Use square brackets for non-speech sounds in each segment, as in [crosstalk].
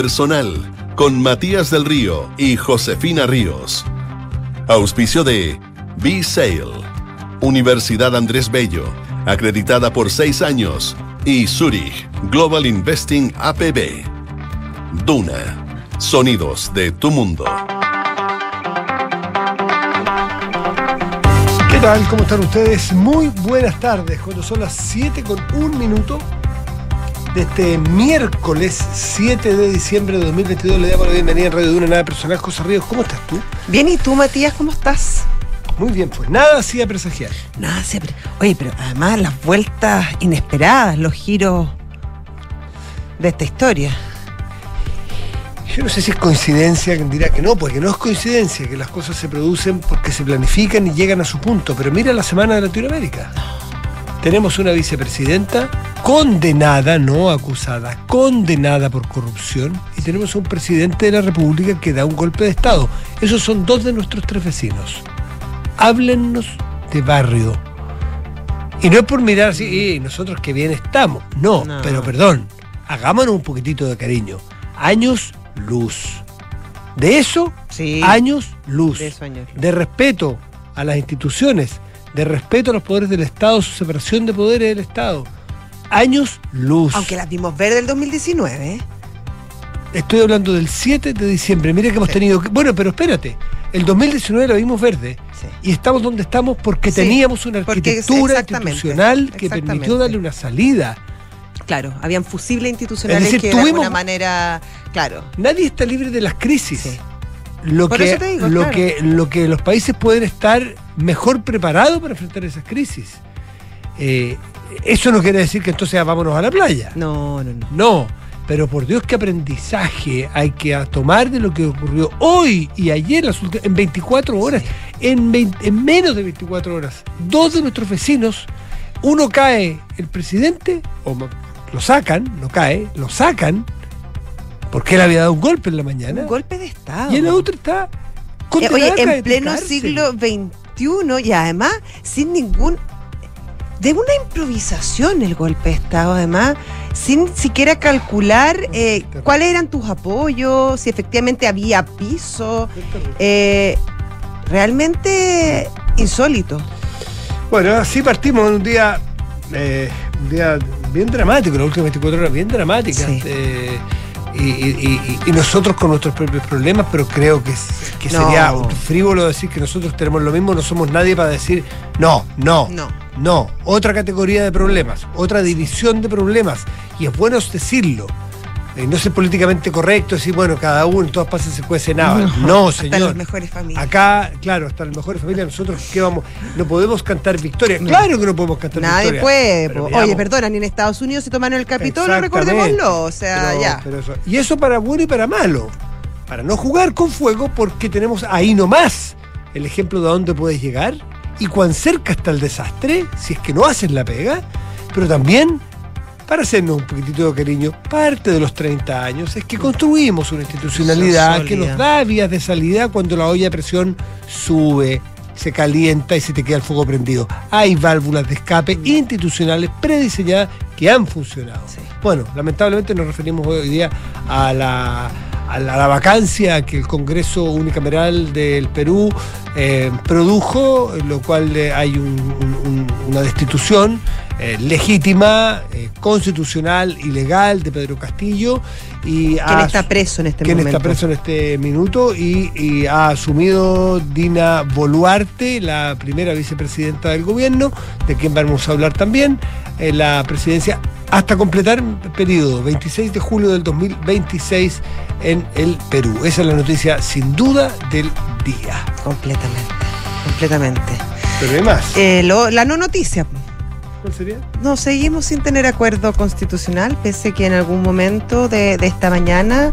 Personal con Matías del Río y Josefina Ríos. Auspicio de B-Sale, Universidad Andrés Bello, acreditada por seis años, y Zurich Global Investing APB. Duna, sonidos de tu mundo. ¿Qué tal? ¿Cómo están ustedes? Muy buenas tardes. Cuando son las 7 con un minuto de este miércoles 7 de diciembre de 2022, le damos la bienvenida en Radio Duna, nada personal. José Ríos, ¿cómo estás tú? Bien, ¿y tú, Matías, cómo estás? Muy bien, pues nada hacía presagiar. Nada, siempre. Oye, pero además las vueltas inesperadas, los giros de esta historia. Yo no sé si es coincidencia, quien dirá que no, porque no es coincidencia, que las cosas se producen porque se planifican y llegan a su punto. Pero mira la semana de Latinoamérica. Tenemos una vicepresidenta condenada, no acusada, condenada por corrupción, y tenemos un presidente de la República que da un golpe de Estado. Esos son dos de nuestros tres vecinos. Háblennos de barrio. Y no es por mirar así, "Eh, nosotros que bien estamos. No, No. pero perdón, hagámonos un poquitito de cariño. Años luz. De eso, Sí. años luz. De eso, años luz. De respeto a las instituciones, de respeto a los poderes del Estado, su separación de poderes del Estado. Años luz. Aunque las vimos ver del 2019, ¿eh? Estoy hablando del 7 de diciembre. Mire que hemos tenido que. Bueno, pero espérate. El 2019 la vimos verde. Sí. Y estamos donde estamos porque Sí, teníamos una arquitectura institucional que permitió darle una salida. Claro, habían fusibles institucionales Es decir, que de tuvimos- alguna manera, claro. Nadie está libre de las crisis. Lo, Por que, digo, lo, claro. que, lo que los países pueden estar mejor preparados para enfrentar esas crisis. Eh, eso no quiere decir que entonces vámonos a la playa. No, no, no. No, pero por Dios qué aprendizaje hay que tomar de lo que ocurrió hoy y ayer las en 24 horas, en, 20 en menos de 24 horas. Dos de nuestros vecinos, uno cae el presidente, o lo sacan, no cae, lo sacan, porque él había dado un golpe en la mañana, Un golpe de Estado. y el otro está Eh, Oye, en pleno siglo XXI y además sin ningún. de una improvisación el golpe de Estado, además, sin siquiera calcular eh, cuáles eran tus apoyos, si efectivamente había piso. eh, realmente insólito. Bueno, así partimos en un día, eh, un día bien dramático, las últimas 24 horas bien dramáticas. Sí. Y, y- y- nosotros con nuestros propios problemas, pero creo que, que No. sería frívolo decir que nosotros tenemos lo mismo, no somos nadie para decir no, no, No. no, otra categoría de problemas, otra división de problemas. Y es bueno decirlo. Eh, no ser políticamente correcto, decir, bueno, cada uno en todas partes se cuece nada. No, Hasta señor. las mejores familias. Acá, claro, hasta las mejores familias, nosotros qué vamos, no podemos cantar victoria. Claro que no podemos cantar Nadie victoria. puede. Po. veamos. Oye, perdona, ni en Estados Unidos se tomaron el Capitolio, recordémoslo. O sea, Pero- ya. pero eso- y eso para bueno y para malo. Para no jugar con fuego porque tenemos ahí nomás el ejemplo de a dónde puedes llegar y cuán cerca está el desastre si es que no haces la pega, pero también para hacernos un poquitito de cariño, parte de los 30 años es que construimos una institucionalidad que nos da vías de salida cuando la olla de presión sube, se calienta y se te queda el fuego prendido. Hay válvulas de escape institucionales prediseñadas que han funcionado. Sí. Bueno, lamentablemente nos referimos hoy día a la, a la, a la vacancia que el Congreso Unicameral del Perú eh, produjo, en lo cual eh, hay un- un- un- una destitución eh, legítima, eh, constitucional y legal de Pedro Castillo. Y ¿Quién ha está preso en este quien momento? está preso en este minuto y, y ha asumido Dina Boluarte, la primera vicepresidenta del gobierno, de quien vamos a hablar también, la presidencia hasta completar periodo 26 de julio del 2026 en el Perú. Esa es la noticia sin duda del día. Completamente. Completamente. Pero hay más. Eh, lo- la no noticia. ¿Cuál sería? No, seguimos sin tener acuerdo constitucional, pese que en algún momento de, de esta mañana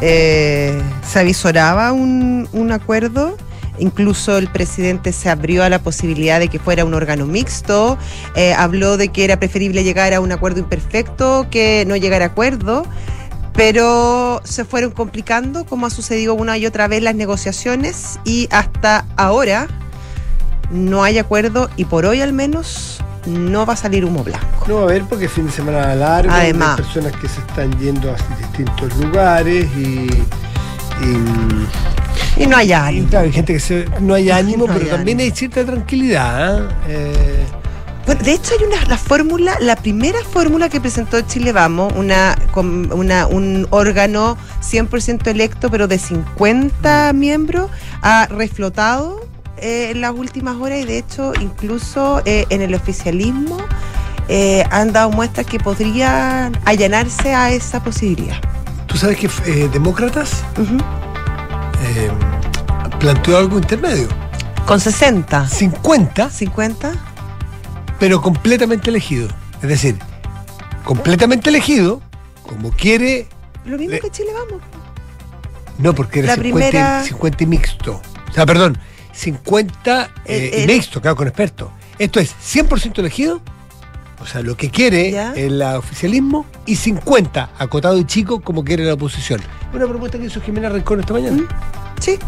eh, se avisoraba un, un acuerdo. Incluso el presidente se abrió a la posibilidad de que fuera un órgano mixto, eh, habló de que era preferible llegar a un acuerdo imperfecto que no llegar a acuerdo, pero se fueron complicando, como ha sucedido una y otra vez las negociaciones, y hasta ahora no hay acuerdo y por hoy al menos no va a salir humo blanco. No va a haber porque fin de semana largo, Además. hay personas que se están yendo a distintos lugares y, y, Y no hay y, ánimo. claro, hay gente que se- no hay ánimo, No hay pero también ánimo. hay cierta tranquilidad. ¿eh? Eh, Bueno, de hecho hay una la fórmula, la primera fórmula que presentó Chile Vamos, una, una un órgano 100% electo, pero de 50 miembros, ha reflotado eh, en las últimas horas y de hecho incluso eh, en el oficialismo eh, han dado muestras que podrían allanarse a esa posibilidad. Tú sabes que Demócratas eh, planteó algo intermedio. Con 60, 50, 50. pero completamente elegido. Es decir, completamente elegido, como quiere, Lo mismo Le- que Chile Vamos. no porque era La 50, y- primera- 50 y mixto. O sea, perdón, 50 eh, El- el- claro, con expertos. Esto es 100% elegido, o sea, lo que quiere Ya. el oficialismo, y 50 acotado y chico, como quiere la oposición. Una propuesta que hizo Jimena Rincón esta mañana. Mm. Sí.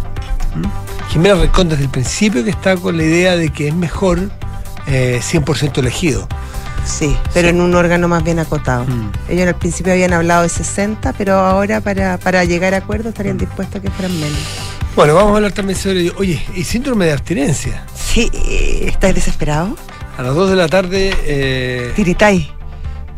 Jimena Rincón desde el principio que está con la idea de que es mejor eh, 100% elegido. Sí, pero en un órgano más bien acotado. Mm. Ellos al principio habían hablado de 60, pero ahora para, para llegar a acuerdo Mm. estarían dispuestos a que fueran menos. Bueno, vamos a hablar también sobre, oye, y síndrome de abstinencia. Sí, ¿estás desesperado? A las 2 de la tarde, eh, Tiritay.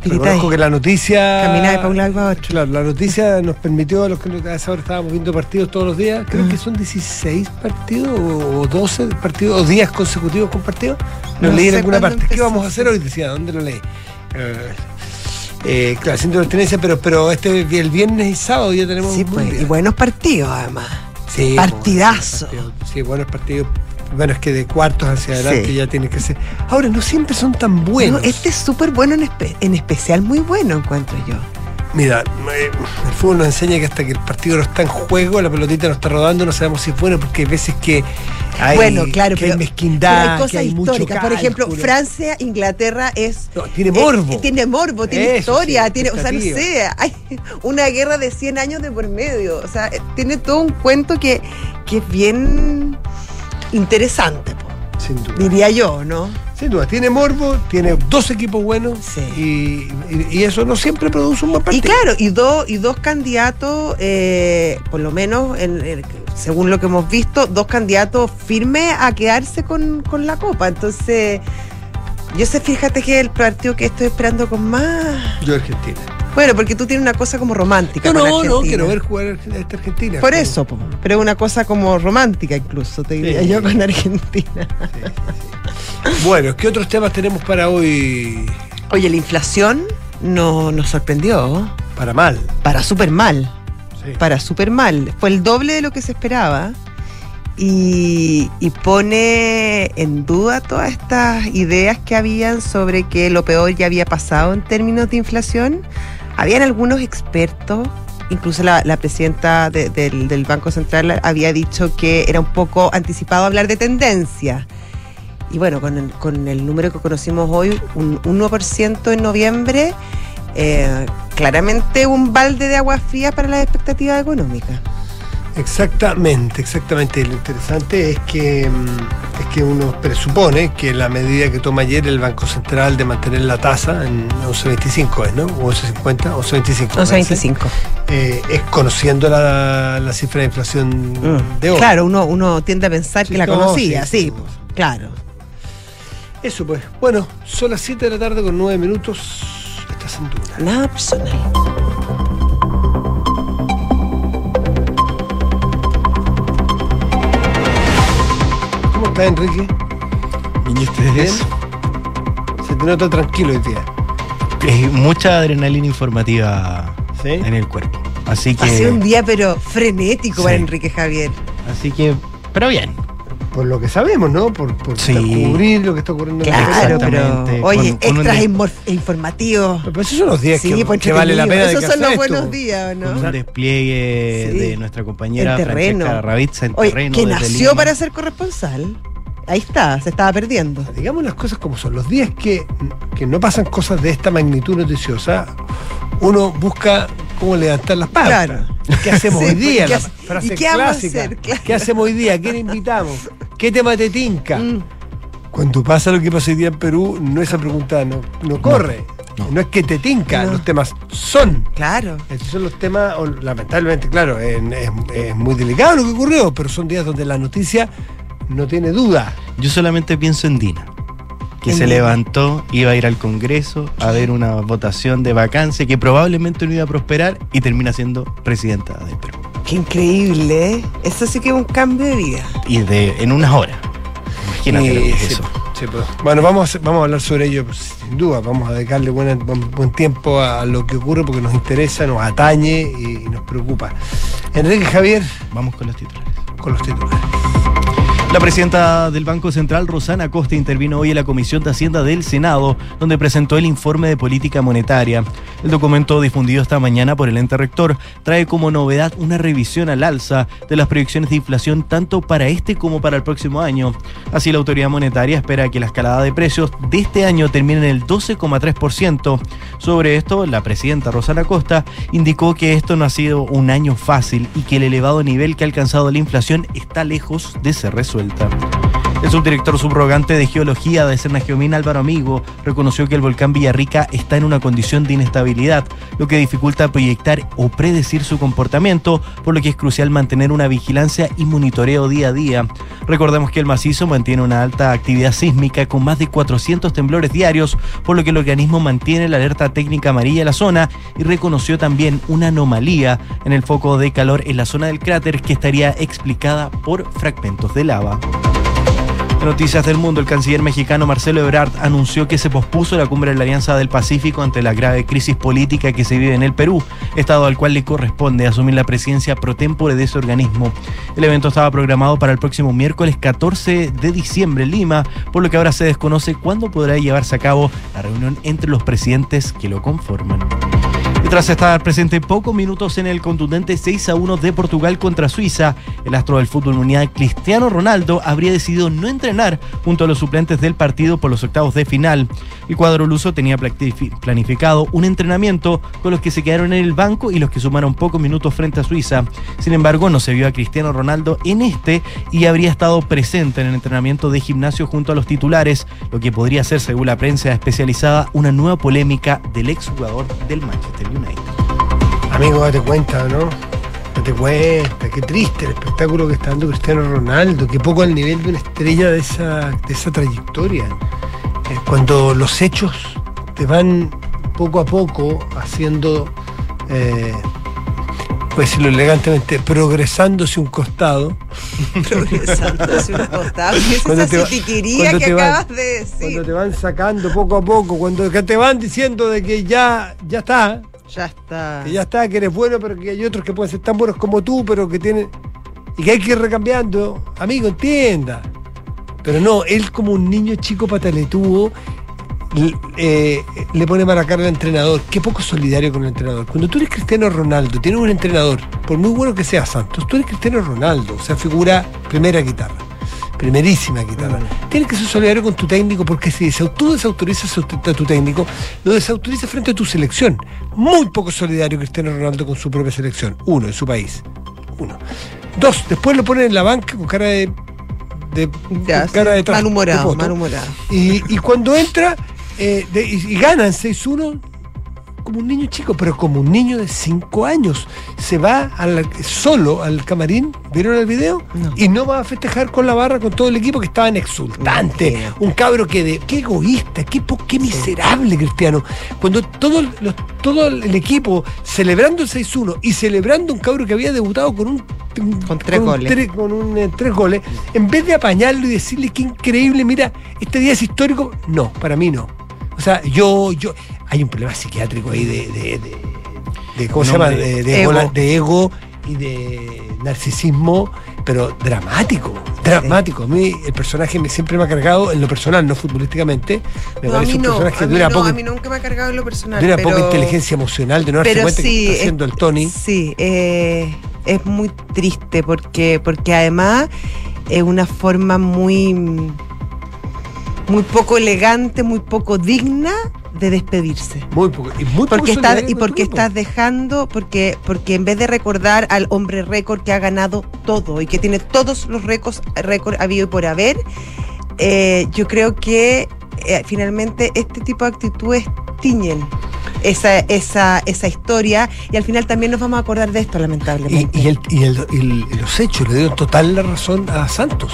Tiritay. reconozco que la noticia... Caminá de pa' un lado y pa' otro. Claro, la noticia nos permitió a los que a esa hora estábamos viendo partidos todos los días, creo que son 16 partidos o o 12 partidos o días consecutivos con partidos. Lo No leí en alguna parte. ¿Qué vamos a hacer hoy? Decía, ¿dónde lo leí? Eh, eh, claro, síndrome de abstinencia, pero, pero este el viernes y sábado ya tenemos Sí, pues, y buenos partidos además. Sí, Partidazo. Sí, buenos partidos. Bueno, es que de cuartos hacia adelante Sí. ya tiene que ser. Ahora, no siempre son tan buenos. No, este es súper bueno, en, espe- en especial muy bueno encuentro yo. Mira, eh, el fútbol nos enseña que hasta que el partido no está en juego, la pelotita no está rodando, no sabemos si es bueno, porque hay veces que hay, bueno, claro, que pero, hay pero mezquindad, hay cosas que hay mucho históricas. Por ejemplo. Francia, Inglaterra es No, tiene Eh, morbo. tiene morbo, tiene Eso historia, sí, tiene, o sea, no sé, hay una guerra de 100 años de por medio. O sea, eh, tiene todo un cuento que, que es bien interesante, po, Sin duda. diría yo, ¿no? Sin duda, tiene morbo, tiene dos equipos buenos Sí. y, y- y eso no siempre produce un buen Y partido. claro, y, dos y dos candidatos, eh, por lo menos en- en- según lo que hemos visto, dos candidatos firmes a quedarse con, con la copa. Entonces, yo sé, fíjate que es el partido que estoy esperando con más. Yo Argentina. Bueno, porque tú tienes una cosa como romántica. No, con no, no, Argentina. quiero ver jugar a esta Argentina. Por Como- eso, po. pero es una cosa como romántica incluso, te diría Sí. yo con Argentina. Bueno, ¿qué otros temas tenemos para hoy? Oye, la inflación no, nos sorprendió, Para mal. para súper mal, Sí. para súper mal. Fue el doble de lo que se esperaba y, y pone en duda todas estas ideas que habían sobre que lo peor ya había pasado en términos de inflación. Habían algunos expertos, incluso la, presidenta de- del, del Banco Central había dicho que era un poco anticipado hablar de tendencia. Y bueno, con el, con el número que conocimos hoy, un 1% en noviembre, eh, claramente un balde de agua fría para las expectativas económicas. Exactamente, exactamente. Lo interesante es que, mm, es que uno presupone que la medida que toma ayer el Banco Central de mantener la tasa en 11.25 es, ¿no? O 11.50, 11.25. parece, 11.25. eh, es conociendo la, la cifra de inflación Mm. de hoy. Claro, uno, uno tiende a pensar Sí, que la no, conocía, sí, sí, sí. pues, claro. Eso pues. Bueno, son las 7 de la tarde con 9 minutos. Estás en duda. Nada personal. Estás, Enrique? ¿Y ustedes? Bien. Se te nota tranquilo hoy día. Eh, mucha adrenalina informativa ¿Sí? en el cuerpo. Así que. Ha sido un día pero frenético para Sí. Enrique Javier. Así que. Pero bien. Por lo que sabemos, ¿no? Por, por Sí. cubrir lo que está ocurriendo en la Claro, pero oye, Con- con extras inmor- informativos. Pero esos son los días Sí, que, pues que vale la pena de Esos que son los buenos esto. días, ¿o Con ¿no? un despliegue Sí. de nuestra compañera. Francesca Ravizza en Oye, terreno. que nació Lima. para ser corresponsal. Ahí está, se estaba perdiendo. Digamos las cosas como son. Los días que, que no pasan cosas de esta magnitud noticiosa, uno busca cómo levantar las patas. Claro. ¿Qué hacemos Sí, hoy día? ¿qué La hace- frase y qué vamos a clásica. hacer? Claro. ¿Qué hacemos hoy día? ¿Quién invitamos? ¿Qué tema te tinca? Mm. cuando pasa lo que pasa hoy día en Perú, no esa pregunta no, no corre. No. no. es que te tinca, No. los temas son. Claro. Estos son los temas, lamentablemente, claro, es, es- es muy delicado lo que ocurrió, pero son días donde la noticia no tiene duda. Yo solamente pienso en Dina, que se levantó, iba a ir al Congreso a ver una votación de vacancia que probablemente no iba a prosperar y termina siendo presidenta de Perú. Qué increíble, ¿eh? Eso sí que es un cambio de vida. Y de en unas horas. Imagínate lo que es eso. sí, pues. Bueno, vamos, a- vamos a hablar sobre ello, pues, sin duda. Vamos a dedicarle buen, buen tiempo a lo que ocurre porque nos interesa, nos atañe y, y nos preocupa. Enrique Javier, Vamos con los titulares. con los titulares. La presidenta del Banco Central, Rosana Costa, intervino hoy en la Comisión de Hacienda del Senado, donde presentó el informe de política monetaria. El documento difundido esta mañana por el ente rector trae como novedad una revisión al alza de las proyecciones de inflación tanto para este como para el próximo año. Así, la autoridad monetaria espera que la escalada de precios de este año termine en el 12,3%. Sobre esto, la presidenta Rosana Costa indicó que esto no ha sido un año fácil y que el elevado nivel que ha alcanzado la inflación está lejos de ser resuelta. El subdirector subrogante de Geología de Cernageomín, Álvaro Amigo, reconoció que el volcán Villarrica está en una condición de inestabilidad, lo que dificulta proyectar o predecir su comportamiento, por lo que es crucial mantener una vigilancia y monitoreo día a día. Recordemos que el macizo mantiene una alta actividad sísmica con más de 400 temblores diarios, por lo que el organismo mantiene la alerta técnica amarilla en la zona y reconoció también una anomalía en el foco de calor en la zona del cráter que estaría explicada por fragmentos de lava. Noticias del Mundo, el canciller mexicano Marcelo Ebrard anunció que se pospuso la cumbre de la Alianza del Pacífico ante la grave crisis política que se vive en el Perú, estado al cual le corresponde asumir la presidencia pro tempore de ese organismo. El evento estaba programado para el próximo miércoles 14 de diciembre en Lima, por lo que ahora se desconoce cuándo podrá llevarse a cabo la reunión entre los presidentes que lo conforman. Tras estar presente pocos minutos en el contundente 6 a 1 de Portugal contra Suiza, el astro del fútbol mundial Cristiano Ronaldo habría decidido no entrenar junto a los suplentes del partido por los octavos de final. El cuadro luso tenía planifi- planificado un entrenamiento con los que se quedaron en el banco y los que sumaron pocos minutos frente a Suiza. Sin embargo, no se vio a Cristiano Ronaldo en este y habría estado presente en el entrenamiento de gimnasio junto a los titulares, lo que podría ser, según la prensa especializada, una nueva polémica del exjugador del Manchester United. Amigo, date cuenta, ¿no? Date cuenta, qué triste el espectáculo que está dando Cristiano Ronaldo, que poco al nivel de una estrella de esa, de esa trayectoria. Eh, cuando los hechos te van poco a poco haciendo, eh, pues decirlo elegantemente, progresándose un costado, [laughs] Progresando hacia un costado. ¿Qué es Cuando esa te va- que te van- acabas de decir? cuando te van sacando poco a poco, cuando que te van diciendo de que ya, ya está, Ya está. que ya está, que eres bueno, pero que hay otros que pueden ser tan buenos como tú, pero que tienen. y que hay que ir recambiando. Amigo, entienda. Pero no, él como un niño chico pataletudo eh, le pone mala cara al entrenador. Qué poco solidario con el entrenador. Cuando tú eres Cristiano Ronaldo, tienes un entrenador, por muy bueno que sea Santos, tú eres Cristiano Ronaldo, o sea, figura primera guitarra. Primerísima guitarra. Tienes que ser solidario con tu técnico porque si tú desautorizas a tu- a tu técnico, lo desautorizas frente a tu selección. Muy poco solidario Cristiano Ronaldo con su propia selección. Uno, en su país. Uno. Dos, después lo ponen en la banca con cara de. de Ya, con cara de malhumorado, de malhumorado. Y, y cuando entra eh, de- y, y ganan 6-1 como un niño chico, pero como un niño de 5 años. Se va solo al camarín, ¿vieron el video? No. Y no va a festejar con la barra, con todo el equipo que estaban exultantes. Un cabro que de, qué egoísta, qué, qué miserable cristiano. Cuando todo, los- todo el equipo celebrando el 6-1 y celebrando un cabro que había debutado con un Con tres goles. tre- con un, eh, tres goles, en vez de apañarlo y decirle qué increíble, mira, este día es histórico, no, para mí no. O sea, yo, yo, hay un problema psiquiátrico ahí de, de, de- de- ¿cómo Un se llama? hombre- De, de Ego. ego. de ego y de narcisismo, pero dramático, dramático. A mí el personaje me, siempre me ha cargado, en lo personal, no futbolísticamente, me No, a parece mí un no, personaje a de mí una, no, poca, a mí nunca me ha cargado en lo personal. de una pero- poca inteligencia emocional, de no darse cuenta que sí, está haciendo el Tony. Sí, eh, es muy triste porque, porque además es una forma muy, muy poco elegante, muy poco digna de despedirse. Muy poco. Y muy poco Porque estás, solidario y el porque grupo. estás dejando, porque, porque en vez de recordar al hombre récord que ha ganado todo y que tiene todos los récords récord habido y por haber, eh, yo creo que eh, finalmente este tipo de actitudes tiñen esa, esa, esa historia y al final también nos vamos a acordar de esto, lamentablemente. y el- y el- y el- y los hechos le dieron total la razón a Santos.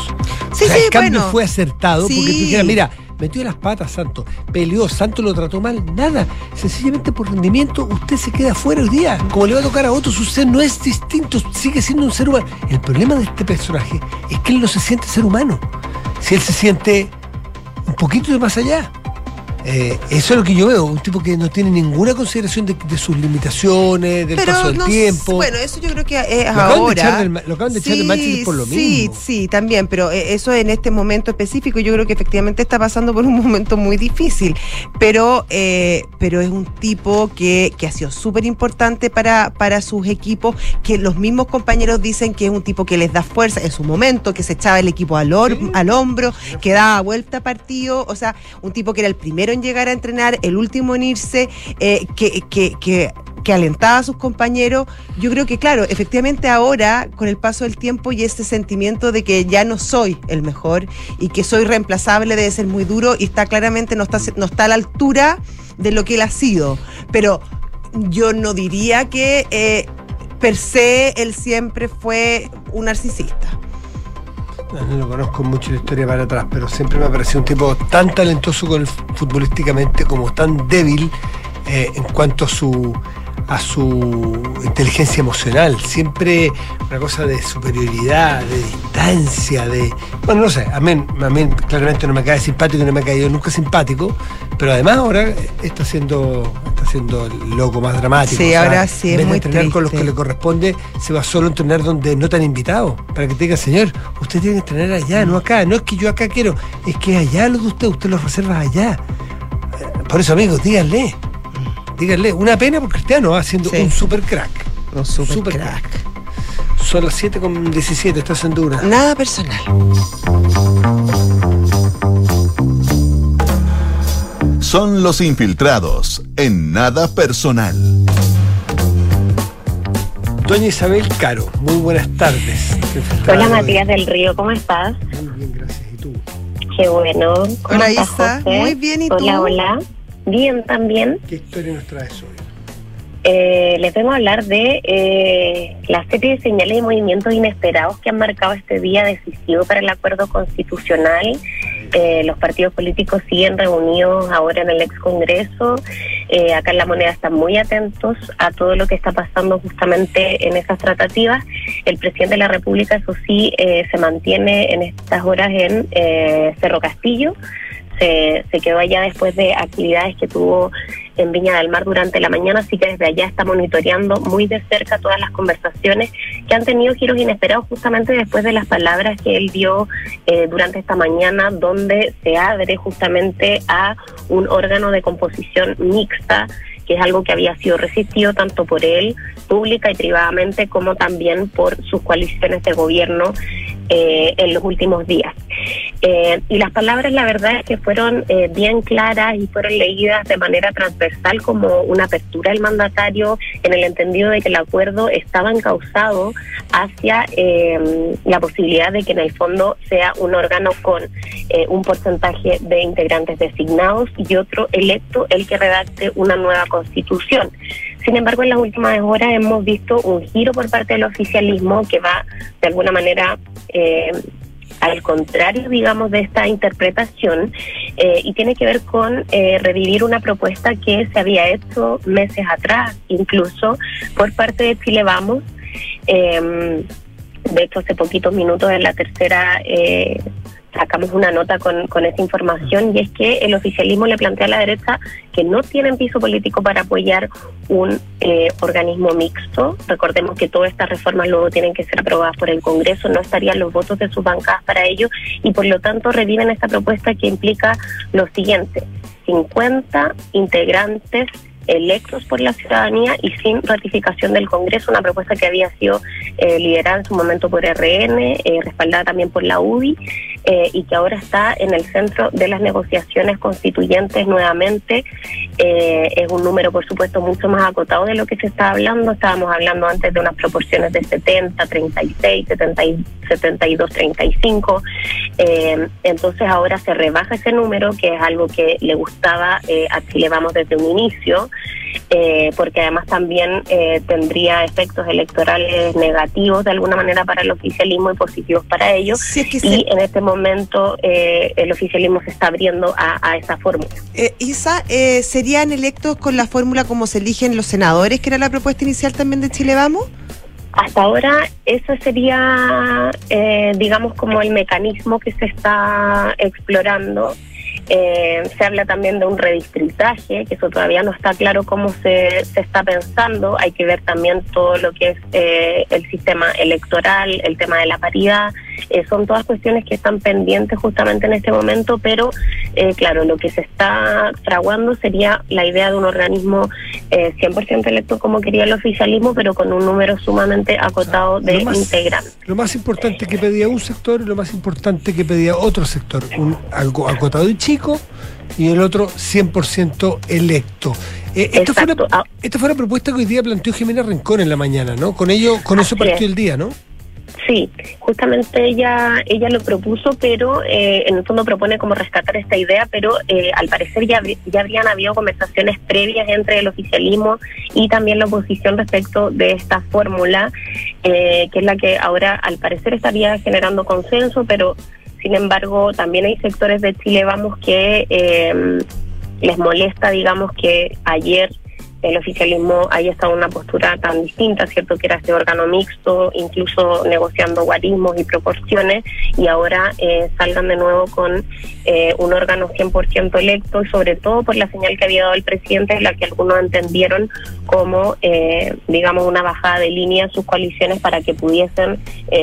Sí, O sea, sí, el cambio bueno. fue acertado porque Sí. tú dijeras, mira, metió las patas Santos, peleó, Santos lo trató mal, nada. Sencillamente por rendimiento usted se queda fuera hoy día. Como le va a tocar a otros, usted no es distinto, sigue siendo un ser humano. El problema de este personaje es que él no se siente ser humano. Si él se siente un poquito de más allá. Eh, eso es lo que yo veo, un tipo que no tiene ninguna consideración de, de sus limitaciones, del paso del no tiempo. Bueno, eso yo creo que es Lo acaban de ahora. echar del lo acaban de echar del Manchester por lo sí, mismo. Sí, también, pero eh, eso en este momento específico yo creo que efectivamente está pasando por un [laughs] momento muy difícil. Pero, eh, pero es un tipo que, que ha sido súper importante para, para sus equipos, que los mismos compañeros dicen que es un tipo que les da fuerza en su momento, que se echaba el equipo al, Sí. al hombro, que daba vuelta a partido, o sea, un tipo que era el primero llegar a entrenar, el último en irse, eh, que, que, que que alentaba a sus compañeros. Yo creo que, claro, efectivamente ahora, con el paso del tiempo y este sentimiento de que ya no soy el mejor y que soy reemplazable debe ser muy duro y está claramente, no está, no está a la altura de lo que él ha sido. Pero yo no diría que eh, per se él siempre fue un narcisista. No, lo conozco mucho la historia para atrás, pero siempre me ha parecido un tipo tan talentoso futbolísticamente como tan débil eh, en cuanto a su a su inteligencia emocional. Siempre una cosa de superioridad, de distancia, de. Bueno, no sé, a mí, a mí claramente no me cae simpático no me ha caído nunca simpático, pero además ahora está siendo, está siendo el loco más dramático. Sí, ahora sí, en es de muy entrenar con los triste. que le corresponde, se va solo a entrenar donde no te han invitado. Para que te diga, señor, usted tiene que entrenar allá, no acá. No es que yo acá quiero, es que allá lo de usted, usted lo reserva allá. Por eso, amigos, díganle. Díganle. Una pena porque Cristiano va siendo Sí. un super crack. Un super, Super crack. Son las 7 con 17, estás en dura. Nada personal. Son los infiltrados en nada personal. Doña Isabel Caro, muy buenas tardes. Hola Matías del Río, ¿cómo estás? Muy bien, gracias. ¿Y tú? Qué bueno. ¿Cómo Hola, estás, Isa. José? Muy bien, ¿y tú? Hola, hola. Bien también. ¿Qué historia nos traes hoy? Eh, les vengo a hablar de eh, la serie de señales y movimientos inesperados que han marcado este día decisivo para el acuerdo constitucional. Eh, los partidos políticos siguen reunidos ahora en el ex Congreso. Eh, acá en La Moneda están muy atentos a todo lo que está pasando justamente en esas tratativas. El presidente de la República, eso sí, eh, se mantiene en estas horas en eh, Cerro Castillo. Se, se quedó allá después de actividades que tuvo en Viña del Mar durante la mañana, así que desde allá está monitoreando muy de cerca todas las conversaciones que han tenido giros inesperados justamente después de las palabras que él dio eh, durante esta mañana, donde se abre justamente a un órgano de composición mixta que es algo que había sido resistido tanto por él, pública y privadamente, como también por sus coaliciones de gobierno eh, en los últimos días. Eh, y las palabras, la verdad es que fueron eh, bien claras y fueron leídas de manera transversal como una apertura del mandatario en el entendido de que el acuerdo estaba encauzado hacia eh, la posibilidad de que en el fondo sea un órgano con eh, un porcentaje de integrantes designados y otro electo el que redacte una nueva constitución. Sin embargo, en las últimas horas hemos visto un giro por parte del oficialismo que va de alguna manera eh, al contrario, digamos, de esta interpretación eh, y tiene que ver con eh, revivir una propuesta que se había hecho meses atrás, incluso por parte de Chile Vamos. Eh, de hecho, hace poquitos minutos en la tercera eh, sacamos una nota con, con esa información y es que el oficialismo le plantea a la derecha que no tienen piso político para apoyar un eh, organismo mixto. Recordemos que todas estas reformas luego tienen que ser aprobadas por el Congreso, no estarían los votos de sus bancadas para ello y por lo tanto reviven esta propuesta que implica lo siguiente, 50 integrantes electos por la ciudadanía y sin ratificación del Congreso, una propuesta que había sido eh, liderada en su momento por RN, eh, respaldada también por la UDI, eh, y que ahora está en el centro de las negociaciones constituyentes nuevamente. Eh, es un número, por supuesto, mucho más acotado de lo que se está hablando. Estábamos hablando antes de unas proporciones de 70, 36, 70, 72, 35. entonces ahora se rebaja ese número, que es algo que le gustaba a Chile Vamos desde un inicio. Eh, porque además también eh, tendría efectos electorales negativos de alguna manera para el oficialismo y positivos para ellos. y en este momento eh, el oficialismo se está abriendo a, esa fórmula. Isa, ¿serían electos con la fórmula como se eligen los senadores, que era la propuesta inicial también de Chile Vamos? Hasta ahora eso sería, digamos, como el mecanismo que se está explorando. Eh, se habla también de un redistritaje, que eso todavía no está claro cómo se, se está pensando. Hay que ver también todo lo que es eh, el sistema electoral, el tema de la paridad. Eh, son todas cuestiones que están pendientes justamente en este momento, pero claro, lo que se está fraguando sería la idea de un organismo 100% electo como quería el oficialismo, pero con un número sumamente acotado de integrantes. Lo más importante que pedía un sector y lo más importante que pedía otro sector, un algo acotado y chico y el otro 100% electo. Eh, esta, fue una, ah. esta fue propuesta que hoy día planteó Jimena Rincón en la mañana, ¿no? Con ello, con eso partió el día, ¿no? Sí, justamente ella ella lo propuso, pero eh, en el fondo propone como rescatar esta idea, pero eh, al parecer ya, ya habrían habido conversaciones previas entre el oficialismo y también la oposición respecto de esta fórmula, que es la que ahora al parecer estaría generando consenso, pero sin embargo, también hay sectores de Chile, vamos, que eh, les molesta, digamos, que ayer el oficialismo haya estado en una postura tan distinta, ¿cierto? Que era este órgano mixto, incluso negociando guarismos y proporciones, y ahora eh, salgan de nuevo con eh, un órgano 100% electo, y sobre todo por la señal que había dado el presidente, la que algunos entendieron como, eh, digamos, una bajada de línea a sus coaliciones para que pudiesen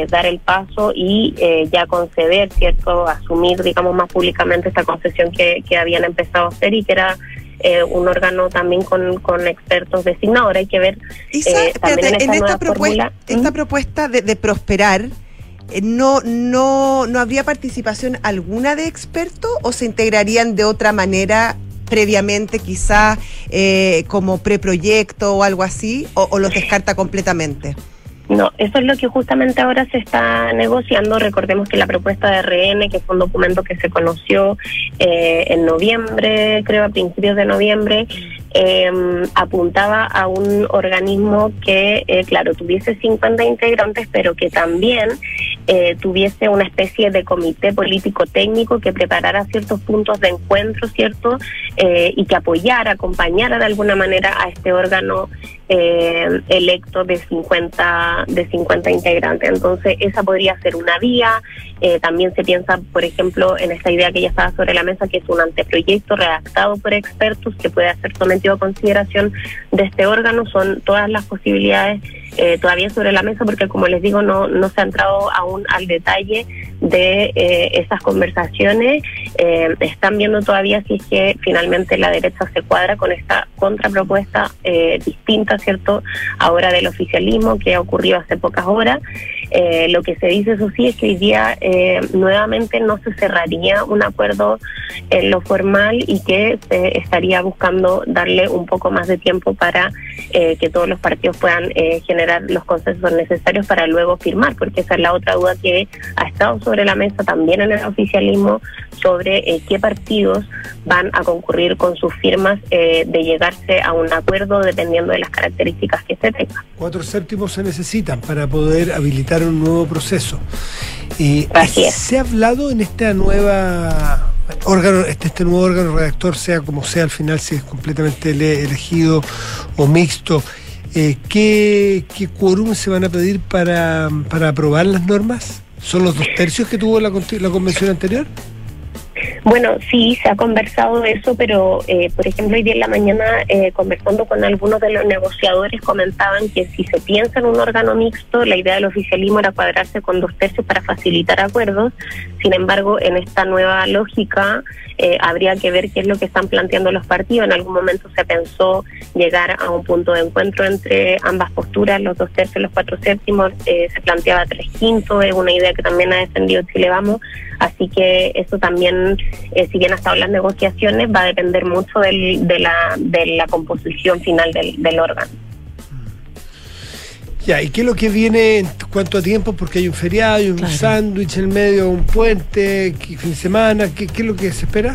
dar el paso y ya conceder, ¿cierto? Asumir, digamos, más públicamente esta concesión que, que habían empezado a hacer y que era eh, un órgano también con, con expertos designados. Ahora hay que ver eh, también en esta, propuesta, esta propuesta de, prosperar. Eh, no, no, ¿No habría participación alguna de expertos o se integrarían de otra manera previamente, quizá como preproyecto o algo así, o, o los descarta completamente? No, eso es lo que justamente ahora se está negociando. Recordemos que la propuesta de RN, que fue un documento que se conoció eh, en noviembre, creo a principios de noviembre, eh, apuntaba a un organismo que, eh, claro, tuviese 50 integrantes, pero que también eh, tuviese una especie de comité político técnico que preparara ciertos puntos de encuentro, ¿cierto? Eh, y que apoyara, acompañara de alguna manera a este órgano eh, electo de 50, de 50 integrantes. Entonces, esa podría ser una vía. también se piensa, por ejemplo, en esta idea que ya estaba sobre la mesa, que es un anteproyecto redactado por expertos que puede ser sometido a consideración de este órgano. Son todas las posibilidades todavía sobre la mesa porque, como les digo, no, no se ha entrado aún al detalle de eh, esas conversaciones. Eh, están viendo todavía si es que finalmente la derecha se cuadra con esta contrapropuesta eh, distinta, ¿cierto? Ahora del oficialismo que ha ocurrido hace pocas horas. lo que se dice, eso sí, es que hoy día nuevamente no se cerraría un acuerdo en lo formal y que se estaría buscando darle un poco más de tiempo para que todos los partidos puedan generar los consensos necesarios para luego firmar, porque esa es la otra duda que ha estado sobre la mesa también en el oficialismo sobre eh, qué partidos van a concurrir con sus firmas eh, de llegarse a un acuerdo dependiendo de las características que se tengan. Cuatro séptimos se necesitan para poder habilitar un nuevo proceso. Se ha hablado en esta nueva órgano, este, este nuevo órgano redactor, sea como sea al final, si es completamente elegido o mixto. Eh, ¿qué, ¿Qué quórum se van a pedir para, para aprobar las normas? ¿Son los dos tercios que tuvo la, la convención anterior? Bueno, sí, se ha conversado eso, pero eh, por ejemplo hoy día en la mañana eh, conversando con algunos de los negociadores comentaban que si se piensa en un órgano mixto, la idea del oficialismo era cuadrarse con dos tercios para facilitar acuerdos, Sin embargo, en esta nueva lógica eh, habría que ver qué es lo que están planteando los partidos. En algún momento se pensó llegar a un punto de encuentro entre ambas posturas, los dos tercios, los cuatro séptimos, eh, se planteaba tres quintos, es una idea que también ha defendido Chile Vamos, así que eso también, eh, si bien ha estado en las negociaciones, va a depender mucho del, de, la, de la composición final del, del órgano. Ya, ¿y qué es lo que viene en cuánto tiempo? Porque hay un feriado, hay un Claro. sándwich en el medio, un puente, ¿qué fin de semana, ¿qué, qué es lo que se espera?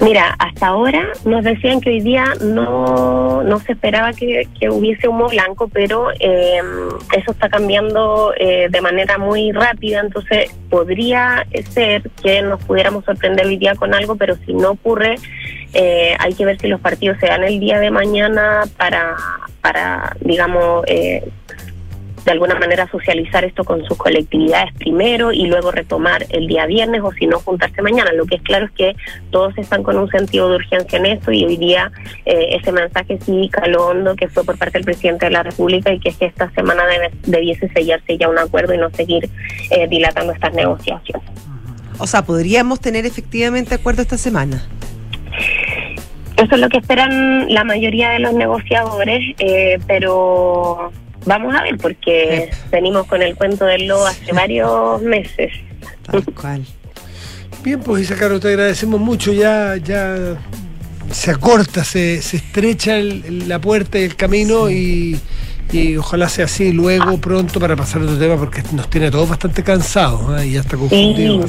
Mira, hasta ahora nos decían que hoy día no, no se esperaba que, hubiese humo blanco, pero eh, eso está cambiando eh, de manera muy rápida, entonces podría ser que nos pudiéramos sorprender hoy día con algo, pero si no ocurre, eh, hay que ver si los partidos se dan el día de mañana para, para digamos, eh, de alguna manera socializar esto con sus colectividades primero y luego retomar el día viernes o si no juntarse mañana. Lo que es claro es que todos están con un sentido de urgencia en esto y hoy día eh, ese mensaje sí caló hondo que fue por parte del presidente de la República y que es que esta semana debe, debiese sellarse ya un acuerdo y no seguir eh, dilatando estas negociaciones. O sea, podríamos tener efectivamente acuerdo esta semana. Eso es lo que esperan la mayoría de los negociadores, eh, pero vamos a ver porque venimos con el cuento del lobo hace varios meses. Tal cual. Bien, pues Isacaro, te agradecemos mucho, ya, ya se acorta, se, se estrecha el- el- la puerta y el camino y, y ojalá sea así luego, pronto, para pasar a otro tema, porque nos tiene a todos bastante cansados ¿eh? y ya está Sí, confundido.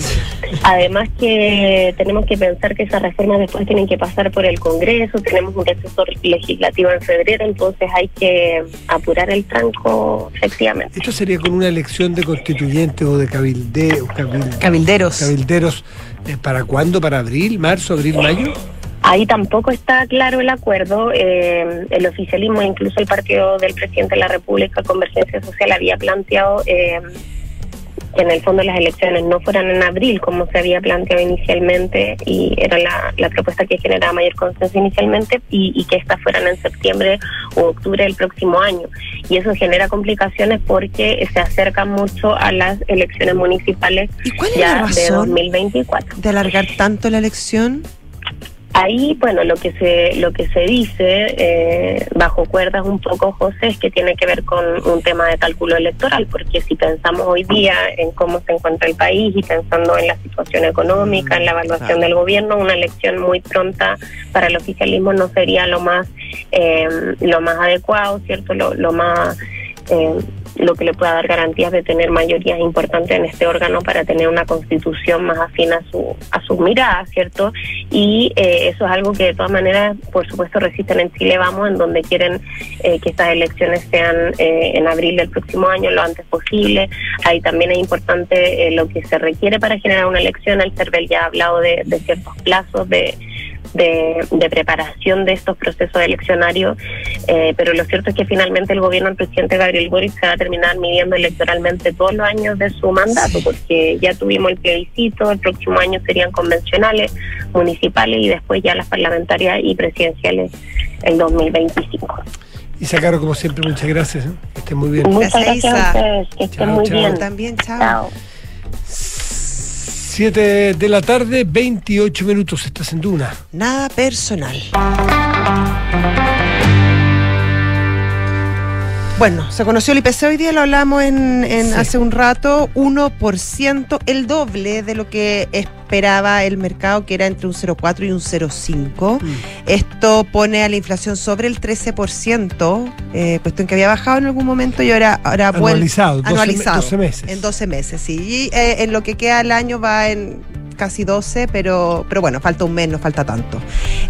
además que tenemos que pensar que esas reformas después tienen que pasar por el Congreso, tenemos un receso legislativo en febrero, entonces hay que apurar el tranco efectivamente. Esto sería con una elección de constituyentes o de cabilde, cabil- Cabilderos. cabilderos. eh, ¿Para cuándo? ¿Para abril, marzo, abril, mayo? Ahí tampoco está claro el acuerdo. eh, el oficialismo, incluso el partido del presidente de la República, Convergencia Social, había planteado eh, que en el fondo las elecciones no fueran en abril, como se había planteado inicialmente, y era la, la propuesta que generaba mayor consenso inicialmente, y, y que estas fueran en septiembre o octubre del próximo año. Y eso genera complicaciones porque se acerca mucho a las elecciones municipales ¿Y cuál es la ya de razón 2024. de alargar tanto la elección? Ahí, bueno, lo que se lo que se dice eh, bajo cuerdas un poco, José, es que tiene que ver con un tema de cálculo electoral, porque si pensamos hoy día en cómo se encuentra el país y pensando en la situación económica, en la evaluación del gobierno, una elección muy pronta para el oficialismo no sería lo más eh, lo más adecuado, cierto, lo, lo más eh, lo que le pueda dar garantías de tener mayorías importantes en este órgano para tener una constitución más afín a su a sus miradas, ¿cierto? Y eh, eso es algo que de todas maneras, por supuesto, resisten en Chile Vamos, en donde quieren eh, que estas elecciones sean eh, en abril del próximo año, lo antes posible. Ahí también es importante eh, lo que se requiere para generar una elección. El CERVEL ya ha hablado de, de ciertos plazos, de de, de preparación de estos procesos eleccionarios, eh, pero lo cierto es que finalmente el gobierno del presidente Gabriel Boric se va a terminar midiendo electoralmente todos los años de su mandato, porque ya tuvimos el plebiscito, el próximo año serían convencionales, municipales y después ya las parlamentarias y presidenciales el 2025. Isacaro, como siempre, muchas gracias. ¿eh? Que esté muy bien. Muchas Gracias, gracias a ustedes, que estén Chao, muy chao. bien. También, chao. Chao. 7 de la tarde, 28 minutos, estás en Duna. Nada personal. Bueno, se conoció el IPC hoy día, lo hablamos en, en Sí. hace un rato, 1%, el doble de lo que esperaba el mercado, que era entre un 0,4 y un 0,5. Esto pone a la inflación sobre el 13%, eh, cuestión que había bajado en algún momento y ahora, ahora vuelve- Anualizado, 12 me- anualizado. 12 meses. En 12 meses, sí. Y eh, en lo que queda el año va en casi 12, pero, pero bueno, falta un mes, no falta tanto.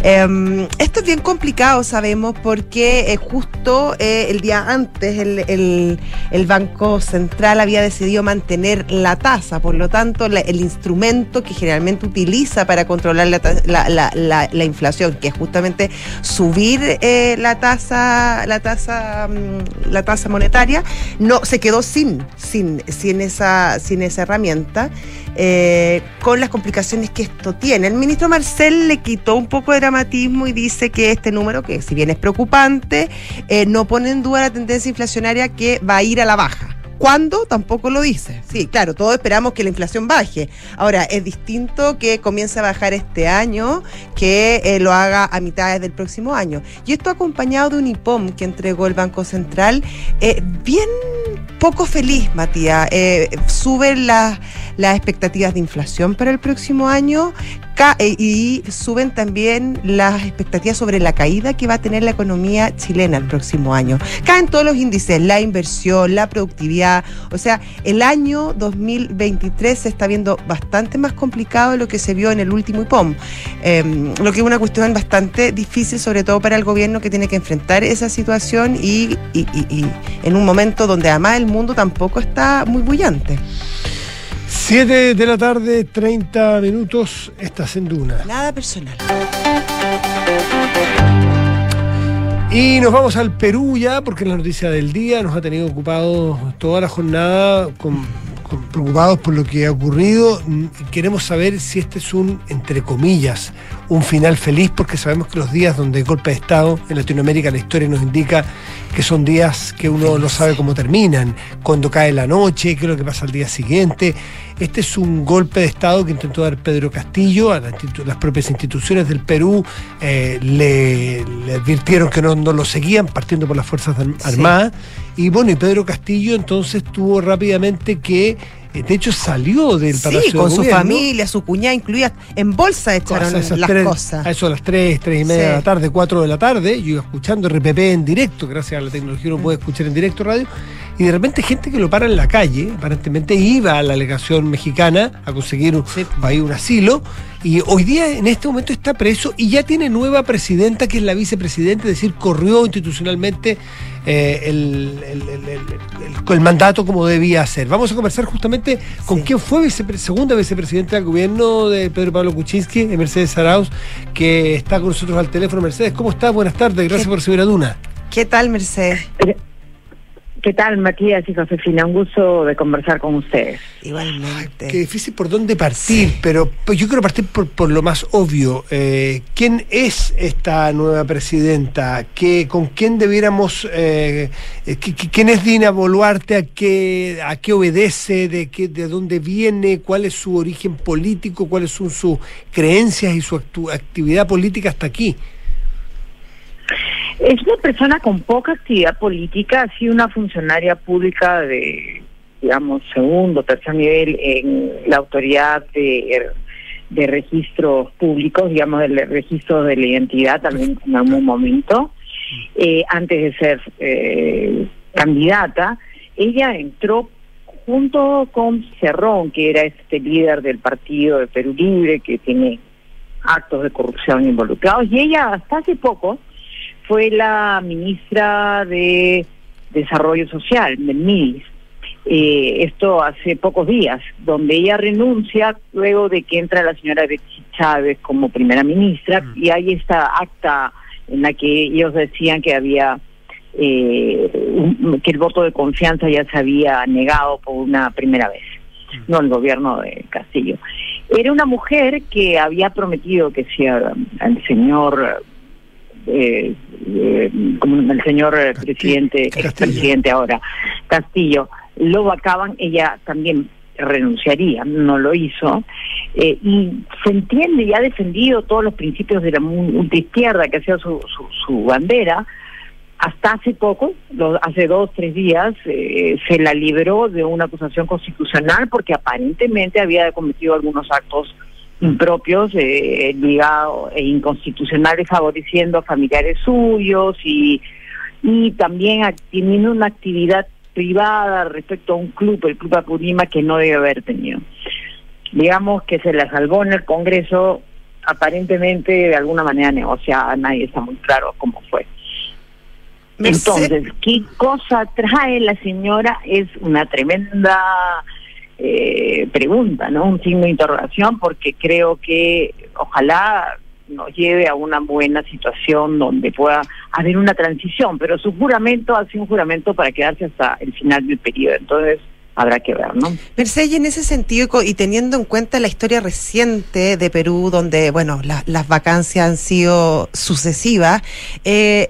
Eh, esto es bien complicado, sabemos, porque eh, justo eh, el día antes el, el- Banco Central había decidido mantener la tasa, por lo tanto, el instrumento que generalmente utiliza para controlar la, ta- la- la- la- la inflación, que es justamente subir eh, la tasa, la tasa, mm, la tasa monetaria, no se quedó sin, sin, sin esa, sin esa herramienta. Eh, con las complicaciones que esto tiene. El ministro Marcel le quitó un poco de dramatismo y dice que este número, que si bien es preocupante, eh, no pone en duda la tendencia inflacionaria que va a ir a la baja. ¿Cuándo? Tampoco lo dice. Sí, claro, todos esperamos que la inflación baje. Ahora, es distinto que comience a bajar este año que eh, lo haga a mitades del próximo año. Y esto acompañado de un IPOM que entregó el Banco Central, eh, bien poco feliz, Matías. Eh, suben las, las expectativas de inflación para el próximo año eh, y suben también las expectativas sobre la caída que va a tener la economía chilena el próximo año. Caen todos los índices, la inversión, la productividad. O sea, el año 2023 se está viendo bastante más complicado de lo que se vio en el último IPOM. Eh, lo que es una cuestión bastante difícil, sobre todo para el gobierno que tiene que enfrentar esa situación y, y- y- y en un momento donde además el mundo tampoco está muy bullante. 7 de la tarde, 30 minutos, estás en Duna. Nada personal. Y nos vamos al Perú ya, porque es la noticia del día nos ha tenido ocupados toda la jornada, con- con- preocupados por lo que ha ocurrido. Mm, Queremos saber si este es un, entre comillas, un final feliz, porque sabemos que los días donde golpe de Estado en Latinoamérica, la historia nos indica que son días que uno no sabe cómo terminan, cuando cae la noche, qué es lo que pasa al día siguiente. Este es un golpe de Estado que intentó dar Pedro Castillo, a las propias instituciones del Perú eh, le, le advirtieron que no, no lo seguían, partiendo por las Fuerzas Sí. Armadas. Y bueno, y Pedro Castillo entonces tuvo rápidamente que, eh, de hecho salió del Palacio Sí, de con su familia, su cuñada incluida, en bolsa echaron las tres- cosas. A eso a las 3, 3 y media Sí. de la tarde, 4 de la tarde, yo iba escuchando RPP en directo, gracias a la tecnología uno puede escuchar en directo radio, y de repente gente que lo para en la calle, aparentemente iba a la delegación mexicana a conseguir un, ahí un asilo, y hoy día en este momento está preso y ya tiene nueva presidenta que es la vicepresidenta, es decir, corrió institucionalmente eh, el, el- el- el- el- el mandato como debía ser. Vamos a conversar justamente con Sí. quién fue vicepre- segunda vicepresidenta del gobierno de Pedro Pablo Kuczynski, eh, Mercedes Arauz, que está con nosotros al teléfono. Mercedes, ¿cómo estás? Buenas tardes, gracias por recibir a Duna. ¿Qué tal, Mercedes? ¿Qué tal, Matías y Josefina? Un gusto de conversar con ustedes. Igualmente. Qué difícil por dónde partir, pero pues, yo quiero partir por, por lo más obvio. Eh, ¿Quién es esta nueva presidenta? ¿Qué, ¿Con quién debiéramos, eh, qui- qui- quién es Dina Boluarte? ¿A qué, a qué obedece? ¿De, qué, ¿De dónde viene? ¿Cuál es su origen político? ¿Cuáles son sus creencias y su actu- actividad política hasta aquí? Es una persona con poca actividad política, ha sido una funcionaria pública de, digamos, segundo, tercer nivel en la autoridad de, de registros públicos, digamos, del registro de la identidad también en algún momento, eh, antes de ser eh, candidata. Ella entró junto con Cerrón, que era este líder del partido de Perú Libre, que tiene actos de corrupción involucrados, y ella hasta hace poco fue la ministra de Desarrollo Social, del MIDIS. Eh, esto hace pocos días, donde ella renuncia luego de que entra la señora Betsy Chávez como primera ministra, y hay esta acta en la que ellos decían que había eh, un- que el voto de confianza ya se había negado por una primera vez, no el gobierno de Castillo. Era una mujer que había prometido que si a- al señor eh, eh, como el señor eh, Castillo. presidente, Castillo. expresidente ahora, Castillo, lo vacaban, ella también renunciaría, no lo hizo, eh, y se entiende y ha defendido todos los principios de la mu- ultraizquierda, que ha sido su, su, su bandera, hasta hace poco, lo- hace dos, tres días, eh, se la libró de una acusación constitucional porque aparentemente había cometido algunos actos impropios, eh, ligados e inconstitucionales, favoreciendo a familiares suyos y, y también teniendo una actividad privada respecto a un club, el Club Apurima, que no debe haber tenido. Digamos que se la salvó en el Congreso, aparentemente de alguna manera negociada, nadie está muy claro cómo fue. Entonces, ¿qué cosa trae la señora? Es una tremenda eh, pregunta, ¿no? Un signo de interrogación, porque creo que ojalá nos lleve a una buena situación donde pueda haber una transición, pero su juramento ha sido un juramento para quedarse hasta el final del periodo, entonces habrá que ver, ¿no? Mercedes, en ese sentido y teniendo en cuenta la historia reciente de Perú, donde, bueno, la- las vacancias han sido sucesivas, eh,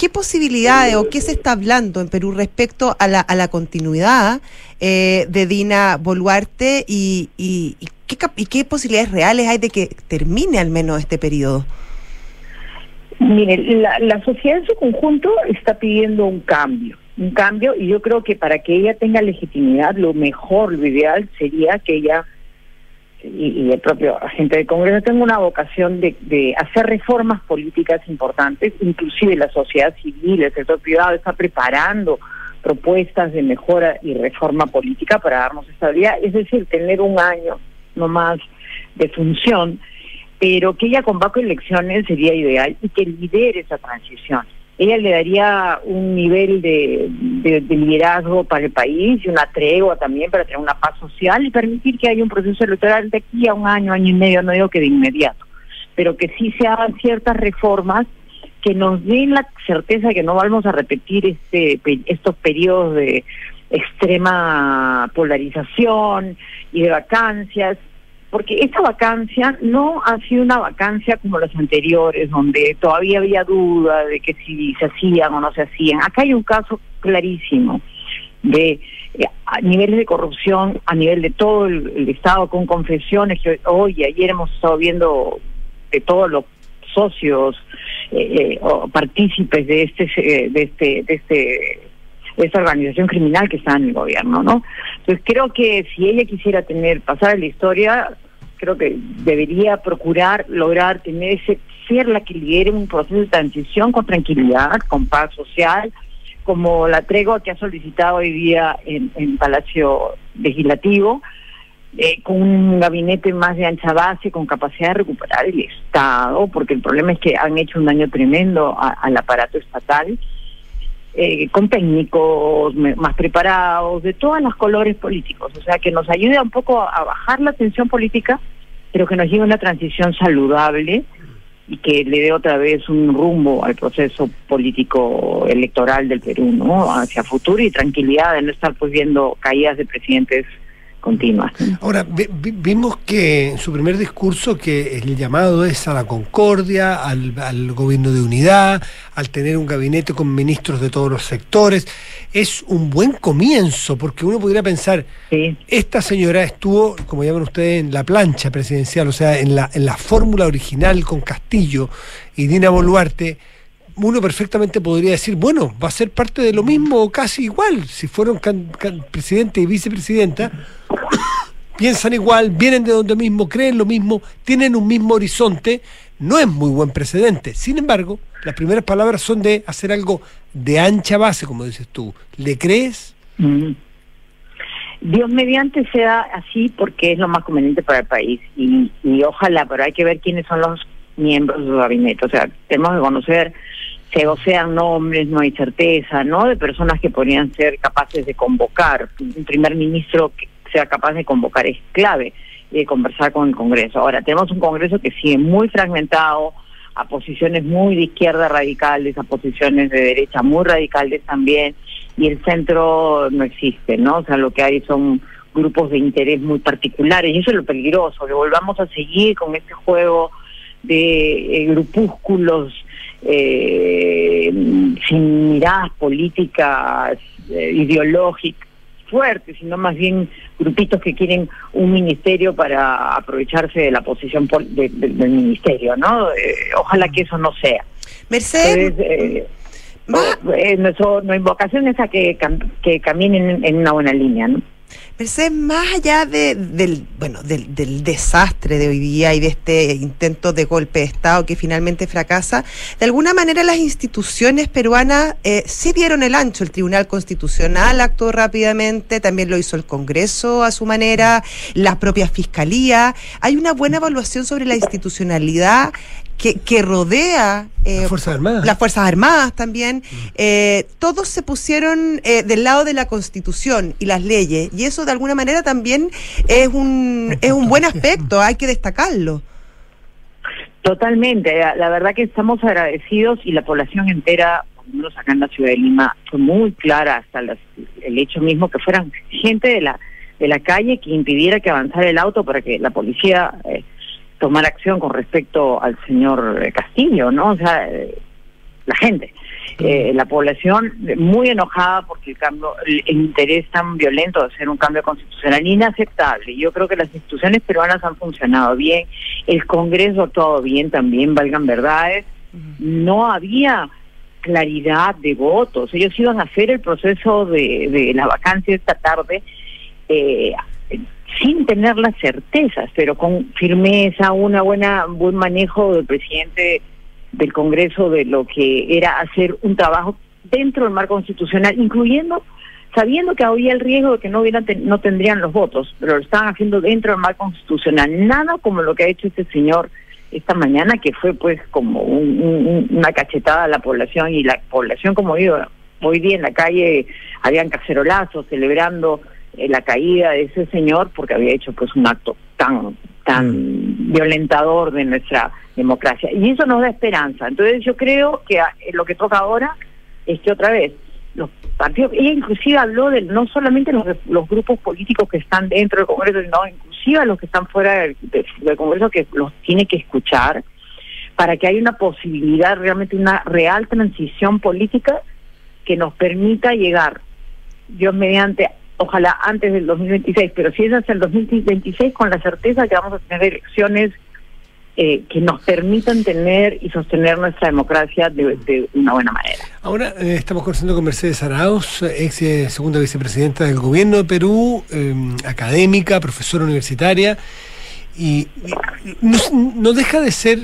¿qué posibilidades o qué se está hablando en Perú respecto a la, continuidad eh, de Dina Boluarte y, qué, y qué posibilidades reales hay de que termine al menos este periodo? Mire, la sociedad en su conjunto está pidiendo un cambio, un cambio, y yo creo que para que ella tenga legitimidad, lo mejor, lo ideal sería que ella y, el propio agente del Congreso tenga una vocación de, de hacer reformas políticas importantes, inclusive la sociedad civil, el sector privado está preparando propuestas de mejora y reforma política para darnos estabilidad, es decir, tener un año no más de función pero que ella convoque elecciones sería ideal y que lidere esa transición. Ella le daría un nivel de, liderazgo para el país y una tregua también para tener una paz social y permitir que haya un proceso electoral de aquí a un año, año y medio, no digo que de inmediato, pero que sí se hagan ciertas reformas que nos den la certeza de que no vamos a repetir este estos periodos de extrema polarización y de vacancias porque esta vacancia no ha sido una vacancia como las anteriores, donde todavía había duda de que si se hacían o no se hacían. Acá hay un caso clarísimo de eh, niveles de corrupción a nivel de todo el, Estado con confesiones que hoy y ayer hemos estado viendo de todos los socios eh, eh, o partícipes de este de este de este de esta organización criminal que está en el gobierno, ¿no? Entonces creo que si ella quisiera tener, pasar a la historia, creo que debería procurar lograr tener ese, ser la que lidere un proceso de transición con tranquilidad, con paz social, como la tregua que ha solicitado hoy día en, en Palacio Legislativo, eh, con un gabinete más de ancha base, con capacidad de recuperar el Estado, porque el problema es que han hecho un daño tremendo al aparato estatal eh, con técnicos más preparados, de todos los colores políticos, o sea, que nos ayude un poco a bajar la tensión política, pero que nos lleve a una transición saludable y que le dé otra vez un rumbo al proceso político electoral del Perú, ¿no? Hacia futuro y tranquilidad de no estar pues viendo caídas de presidentes continuas. Ahora, vimos que en su primer discurso que el llamado es a la concordia, al, gobierno de unidad, al tener un gabinete con ministros de todos los sectores. Es un buen comienzo, porque uno podría pensar, esta señora estuvo, como llaman ustedes, en la plancha presidencial, o sea, en la, en la fórmula original con Castillo y Dina Boluarte uno perfectamente podría decir, bueno, va a ser parte de lo mismo o casi igual, si fueron presidente y vicepresidenta, piensan igual, vienen de donde mismo, creen lo mismo, tienen un mismo horizonte, no es muy buen precedente. Sin embargo, las primeras palabras son de hacer algo de ancha base, como dices tú. ¿Le crees? Mm. Dios mediante sea así porque es lo más conveniente para el país y, y ojalá, pero hay que ver quiénes son los miembros del gabinete. O sea, tenemos que conocer se sean nombres, no hay certeza, ¿no? De personas que podrían ser capaces de convocar. Un primer ministro que sea capaz de convocar es clave de conversar con el Congreso. Ahora, tenemos un Congreso que sigue muy fragmentado, a posiciones muy de izquierda radicales, a posiciones de derecha muy radicales también, y el centro no existe, ¿no? O sea, lo que hay son grupos de interés muy particulares, y eso es lo peligroso, que volvamos a seguir con este juego de eh, grupúsculos eh, sin miradas políticas, eh, ideológicas fuertes, sino más bien grupitos que quieren un ministerio para aprovecharse de la posición del ministerio, ¿no? Eh, ojalá que eso no sea. Mercedes. Eh, nuestra invocación es a que, que caminen en una buena línea, ¿no? Mercedes, más allá de, del, bueno, del, del, desastre de hoy día y de este intento de golpe de Estado que finalmente fracasa, de alguna manera las instituciones peruanas eh, sí dieron el ancho. El Tribunal Constitucional actuó rápidamente, también lo hizo el Congreso a su manera, la propia Fiscalía. Hay una buena evaluación sobre la institucionalidad que, rodea eh, las Fuerzas Armadas. Las Fuerzas Armadas también. Mm. Eh, todos se pusieron eh, del lado de la Constitución y las leyes. Y eso de alguna manera también es un, es un buen aspecto, hay que destacarlo. Totalmente. La, verdad que estamos agradecidos y la población entera, por lo menos acá en la ciudad de Lima, fue muy clara hasta el hecho mismo que fueran gente de la de la calle que impidiera que avanzara el auto para que la policía tomar acción con respecto al señor eh, Castillo, ¿no? O sea, eh, la gente. Eh, la población muy enojada porque el cambio, el, el interés tan violento de hacer un cambio constitucional inaceptable. Yo creo que las instituciones peruanas han funcionado bien, el Congreso todo bien también, valgan verdades. No había claridad de votos. Ellos iban a hacer el proceso de, de la vacancia esta tarde eh, sin tener las certezas, pero con firmeza, una buena buen manejo del presidente del Congreso de lo que era hacer un trabajo dentro del marco constitucional, incluyendo sabiendo que había el riesgo de que no hubieran no tendrían los votos, pero lo estaban haciendo dentro del marco constitucional, nada como lo que ha hecho este señor esta mañana, que fue pues como una cachetada a la población y la población, como digo, hoy día en la calle habían cacerolazos celebrando la caída de ese señor porque había hecho pues un acto tan tan mm. violentador de nuestra democracia y eso nos da esperanza entonces yo creo que ah, lo que toca ahora es que otra vez los partidos ella inclusive habló de no solamente los, los grupos políticos que están dentro del Congreso sino inclusive a los que están fuera del, del Congreso que los tiene que escuchar para que haya una posibilidad realmente una real transición política que nos permita llegar Dios mediante ojalá antes del 2026, pero si es hasta el 2026, con la certeza que vamos a tener elecciones eh, que nos permitan tener y sostener nuestra democracia de, una buena manera. Ahora eh, estamos conversando con Mercedes Arauz, ex eh, segunda vicepresidenta del gobierno de Perú, académica, profesora universitaria, y, no, deja de ser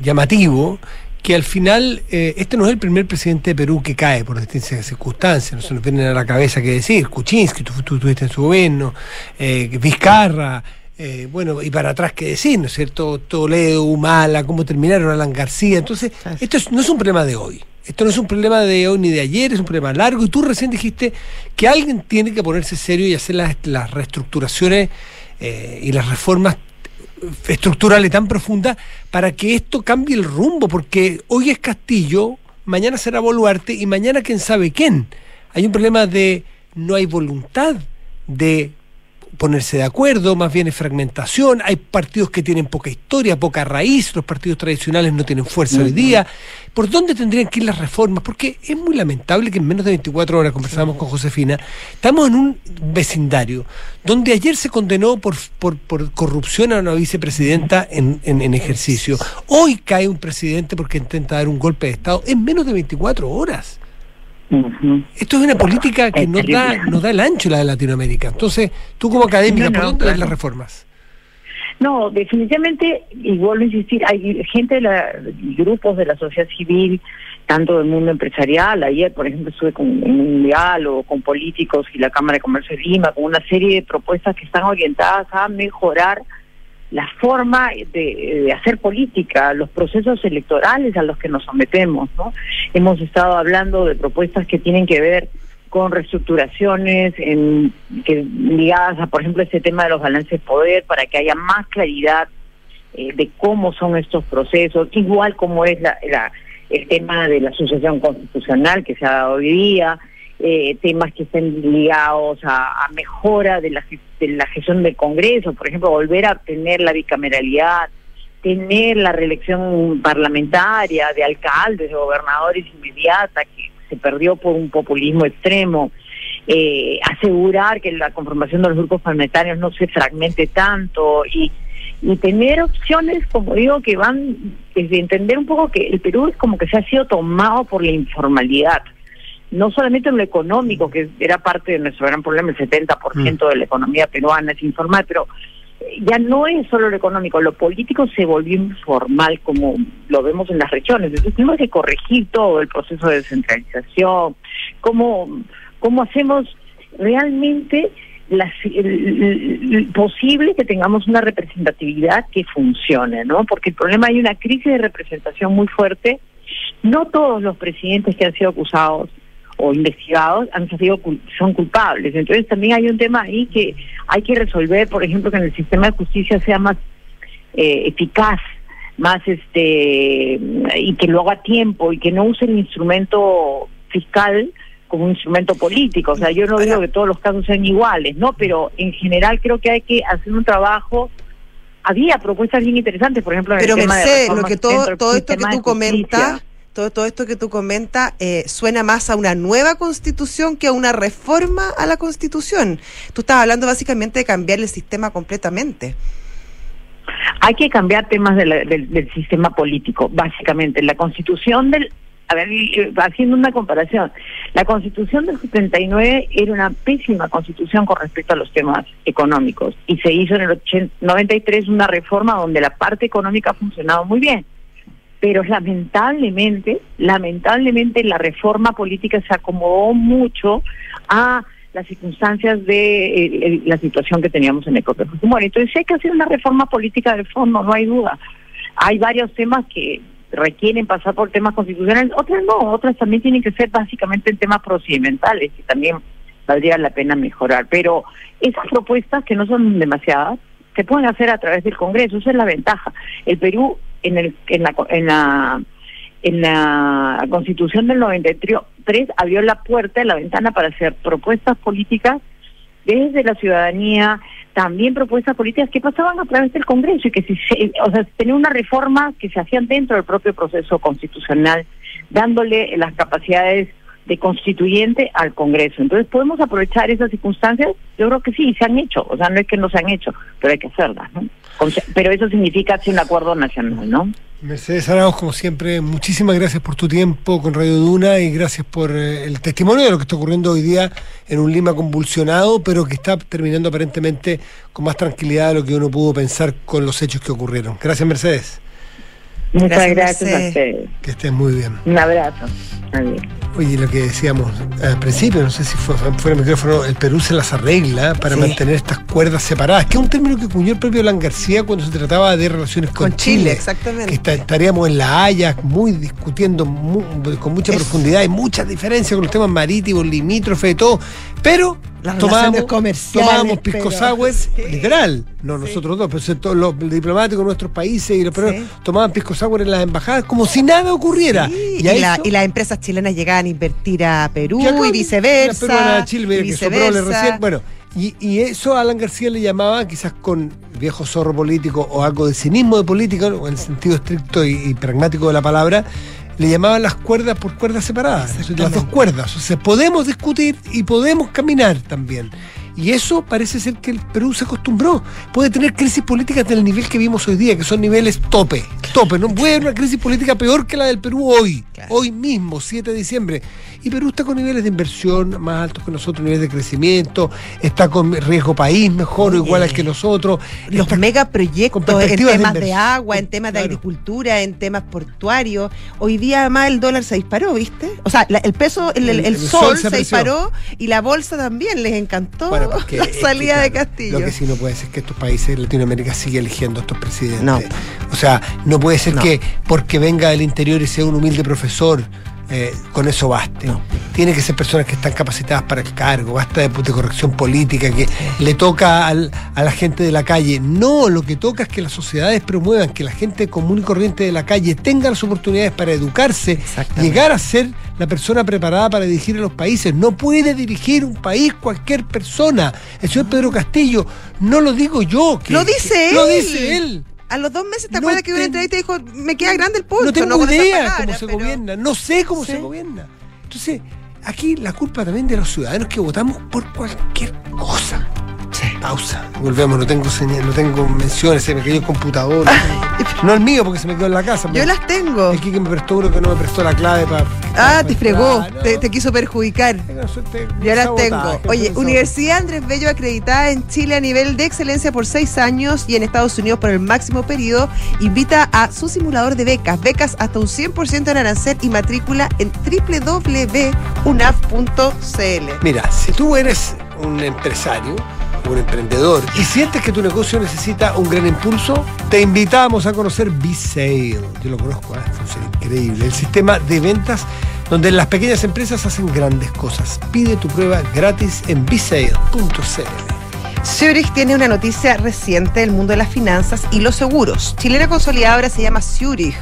llamativo que al final eh, este no es el primer presidente de Perú que cae por distintas circunstancias, no se nos viene a la cabeza que decir, Kuczynski, tú, tú estuviste en su gobierno, eh, Vizcarra, eh, bueno, y para atrás qué decir, ¿no es cierto? Toledo, Humala, cómo terminaron Alan García. Entonces, esto no es un problema de hoy. Esto no es un problema de hoy ni de ayer, es un problema largo. Y tú recién dijiste que alguien tiene que ponerse serio y hacer las, las reestructuraciones y las reformas estructural y tan profunda para que esto cambie el rumbo, porque hoy es Castillo, mañana será Boluarte y mañana quién sabe quién. Hay un problema de no hay voluntad de ponerse de acuerdo, más bien es fragmentación, hay partidos que tienen poca historia, poca raíz, los partidos tradicionales no tienen fuerza hoy día. ¿Por dónde tendrían que ir las reformas? Porque es muy lamentable que en menos de 24 horas, conversábamos con Josefina, estamos en un vecindario donde ayer se condenó por, por, corrupción a una vicepresidenta en, en, ejercicio. Hoy cae un presidente porque intenta dar un golpe de Estado en menos de 24 horas. Esto es una política que no da, no da el ancho la de Latinoamérica. Entonces, tú como académica, ¿por dónde ves las reformas? No, definitivamente, y vuelvo a insistir, hay gente de la, grupos de la sociedad civil, tanto del mundo empresarial, ayer por ejemplo estuve con un diálogo con políticos y la Cámara de Comercio de Lima, con una serie de propuestas que están orientadas a mejorar la forma de, hacer política, los procesos electorales a los que nos sometemos, ¿no? Hemos estado hablando de propuestas que tienen que ver con reestructuraciones en, que, ligadas a, por ejemplo, este tema de los balances de poder, para que haya más claridad eh, de cómo son estos procesos, igual como es la, la, el tema de la sucesión constitucional que se ha dado hoy día, eh, temas que estén ligados a, mejora de la, de la gestión del Congreso, por ejemplo, volver a tener la bicameralidad, tener la reelección parlamentaria de alcaldes, de gobernadores inmediata, que se perdió por un populismo extremo, eh, asegurar que la conformación de los grupos parlamentarios no se fragmente tanto y, y tener opciones, como digo, que van desde entender un poco que el Perú es como que se ha sido tomado por la informalidad no solamente en lo económico, que era parte de nuestro gran problema, el 70% mm. de la economía peruana es informal, pero eh, ya no es solo lo económico, lo político se volvió informal como lo vemos en las regiones. Entonces tenemos que corregir todo el proceso de descentralización, cómo, cómo hacemos realmente la, posible que tengamos una representatividad que funcione, ¿no? Porque el problema hay una crisis de representación muy fuerte. No todos los presidentes que han sido acusados o investigados han sido son culpables. Entonces también hay un tema ahí que hay que resolver, por ejemplo, que en el sistema de justicia sea más eh, eficaz, más este y que lo haga a tiempo y que no use el instrumento fiscal como un instrumento político. O sea, yo no digo que todos los casos sean iguales, ¿no? Pero en general creo que hay que hacer un trabajo había propuestas bien interesantes, por ejemplo, en Pero el tema Mercedes, lo que todo, todo esto que tú comentas esto, todo esto que tú comentas, eh, suena más a una nueva constitución que a una reforma a la constitución. Tú estás hablando básicamente de cambiar el sistema completamente. Hay que cambiar temas del, del sistema político, básicamente. La constitución del... A ver, haciendo una comparación, la constitución del 79 era una pésima constitución con respecto a los temas económicos y se hizo en el 80 93 una reforma donde la parte económica ha funcionado muy bien. Pero lamentablemente, lamentablemente la reforma política se acomodó mucho a las circunstancias de la situación que teníamos en el propio Fujimori. Entonces hay que hacer una reforma política de fondo, no hay duda. Hay varios temas que requieren pasar por temas constitucionales, otras no, otras también tienen que ser básicamente en temas procedimentales y también valdría la pena mejorar. Pero esas propuestas, que no son demasiadas, se pueden hacer a través del Congreso, esa es la ventaja. El Perú en, el, en, la, en, la, en la Constitución del 93 abrió la puerta, la ventana para hacer propuestas políticas desde la ciudadanía, también propuestas políticas que pasaban a través del Congreso y que si se, o sea, tenía una reforma que se hacían dentro del propio proceso constitucional, dándole las capacidades de constituyente al Congreso. Entonces, ¿podemos aprovechar esas circunstancias? Yo creo que sí, se han hecho. O sea, no es que no se han hecho, pero hay que hacerlas, ¿no? Pero eso significa hacer un acuerdo nacional, ¿no? Mercedes Arauz, como siempre, muchísimas gracias por tu tiempo con Radio Duna y gracias por eh, el testimonio de lo que está ocurriendo hoy día en un Lima convulsionado, pero que está terminando aparentemente con más tranquilidad de lo que uno pudo pensar con los hechos que ocurrieron. Gracias, Mercedes. Muchas Gracias, gracias, a ustedes. Que estés muy bien. Un abrazo. Adiós. Oye, lo que decíamos al principio, no sé si fue fuera del micrófono, el Perú se las arregla para Sí. mantener estas cuerdas separadas, que es un término que acuñó el propio Alan García cuando se trataba de relaciones con, Con Chile, exactamente. Que está- estaríamos en la Haya muy discutiendo con mucha Es- profundidad y muchas diferencias con los temas marítimos, limítrofes y todo, pero Las tomábamos, comerciales, tomábamos pisco sour, sí. literal, no nosotros dos, pero todos los diplomáticos de nuestros países y los peruanos Sí. tomaban pisco sour en las embajadas como si nada ocurriera. Y a y, la- eso- y las empresas chilenas llegaban a invertir a Perú y viceversa. peruana Chile, y que recién. Bueno, y, y eso a Alan García le llamaba, quizás con viejo zorro político o algo de cinismo de política, en el sentido estricto y, y pragmático de la palabra, le llamaban las cuerdas por cuerdas separadas, las dos cuerdas. O sea, podemos discutir y podemos caminar también. Y eso parece ser que el Perú se acostumbró. Puede tener crisis políticas del nivel que vimos hoy día, que son niveles tope. Tope. No puede haber una crisis política peor que la del Perú hoy. Claro. Hoy mismo, 7 de diciembre. Y Perú está con niveles de inversión más altos que nosotros, niveles de crecimiento, está con riesgo país mejor o igual al que nosotros. Los megaproyectos en de temas de, agua, en temas de agricultura, en temas portuarios. Hoy día además el dólar se disparó, ¿viste? O sea, la- el peso, el, el- El- el el sol, sol se disparó y la bolsa también les encantó Bueno, porque [laughs] la es que, salida de Castillo. Lo que sí no puede ser es que estos países de Latinoamérica sigan eligiendo a estos presidentes. No. O sea, no puede ser No. que porque venga del interior y sea un humilde profesor, eh, con eso baste. No. Tiene que ser personas que están capacitadas para el cargo, basta de, de corrección política, que le toca al- a la gente de la calle. No, lo que toca es que las sociedades promuevan que la gente común y corriente de la calle tenga las oportunidades para educarse, llegar a ser la persona preparada para dirigir a los países. No puede dirigir un país cualquier persona. El señor Pedro Castillo, no lo digo yo. que- Lo dice que- él. Lo dice él. A los dos meses, ¿te No acuerdas que hubo una entrevista y dijo, me queda grande el punto? no tengo esas idea palabras, cómo se pero- gobierna, no sé cómo Sí. se gobierna. Entonces, aquí la culpa también de los ciudadanos que votamos por cualquier cosa. Pausa. Volvemos, no tengo señal, no tengo menciones, se me cayó el computador. [laughs] no el mío porque se me quedó en la casa. Yo las tengo. El que me prestó uno que no me prestó la clave para. Ah, te fregó, te, te quiso perjudicar. Yo las tengo. Oye, Universidad Andrés Bello acreditada en Chile a nivel de excelencia por seis años y en Estados Unidos por el máximo periodo, invita a su simulador de becas. Becas hasta un 100% en arancel y matrícula en www.unaf.cl. Mira, si tú eres un empresario, un emprendedor, y sientes que tu negocio necesita un gran impulso, te invitamos a conocer B-Sale. Yo lo conozco, ¿eh? funciona increíble. El sistema de ventas donde las pequeñas empresas hacen grandes cosas. Pide tu prueba gratis en bsale.cl. Zurich tiene una noticia reciente del mundo de las finanzas y los seguros. Chilena consolidadora se llama Zurich.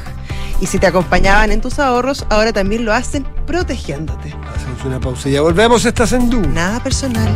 Y si te acompañaban en tus ahorros, ahora también lo hacen protegiéndote. Hacemos una pausa y ya volvemos. Estás en Duna. Nada personal.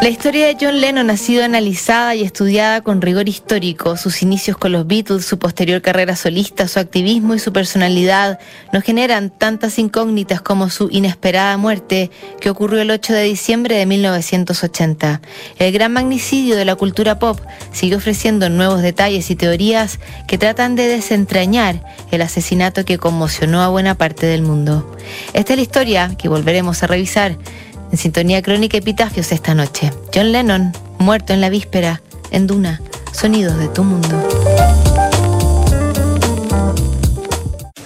La historia de John Lennon ha sido analizada y estudiada con rigor histórico. Sus inicios con los Beatles, su posterior carrera solista, su activismo y su personalidad nos generan tantas incógnitas como su inesperada muerte que ocurrió el 8 de diciembre de 1980. El gran magnicidio de la cultura pop sigue ofreciendo nuevos detalles y teorías que tratan de desentrañar el asesinato que conmocionó a buena parte del mundo. Esta es la historia que volveremos a revisar en sintonía crónica epitafios esta noche. John Lennon, muerto en la víspera, en Duna, sonidos de tu mundo.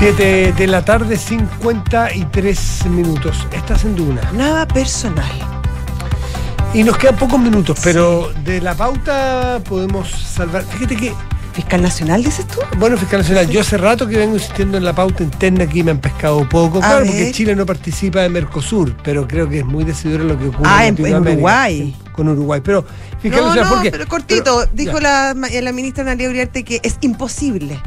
7 de la tarde, 53 minutos. Estás en Duna. Nada personal. Y nos quedan pocos minutos, pero de la pauta podemos salvar. Fíjate que. ¿Fiscal Nacional dices tú? Bueno, Fiscal Nacional, yo hace rato que vengo insistiendo en la pauta interna aquí me han pescado poco. A claro, ver. porque Chile no participa de Mercosur, pero creo que es muy decidor lo que ocurre Ah, en-. Uruguay. Con Uruguay. Pero, Fiscal No, Nacional, no, ¿por qué? pero cortito. Pero- dijo la, la ministra Analia Uriarte que es imposible.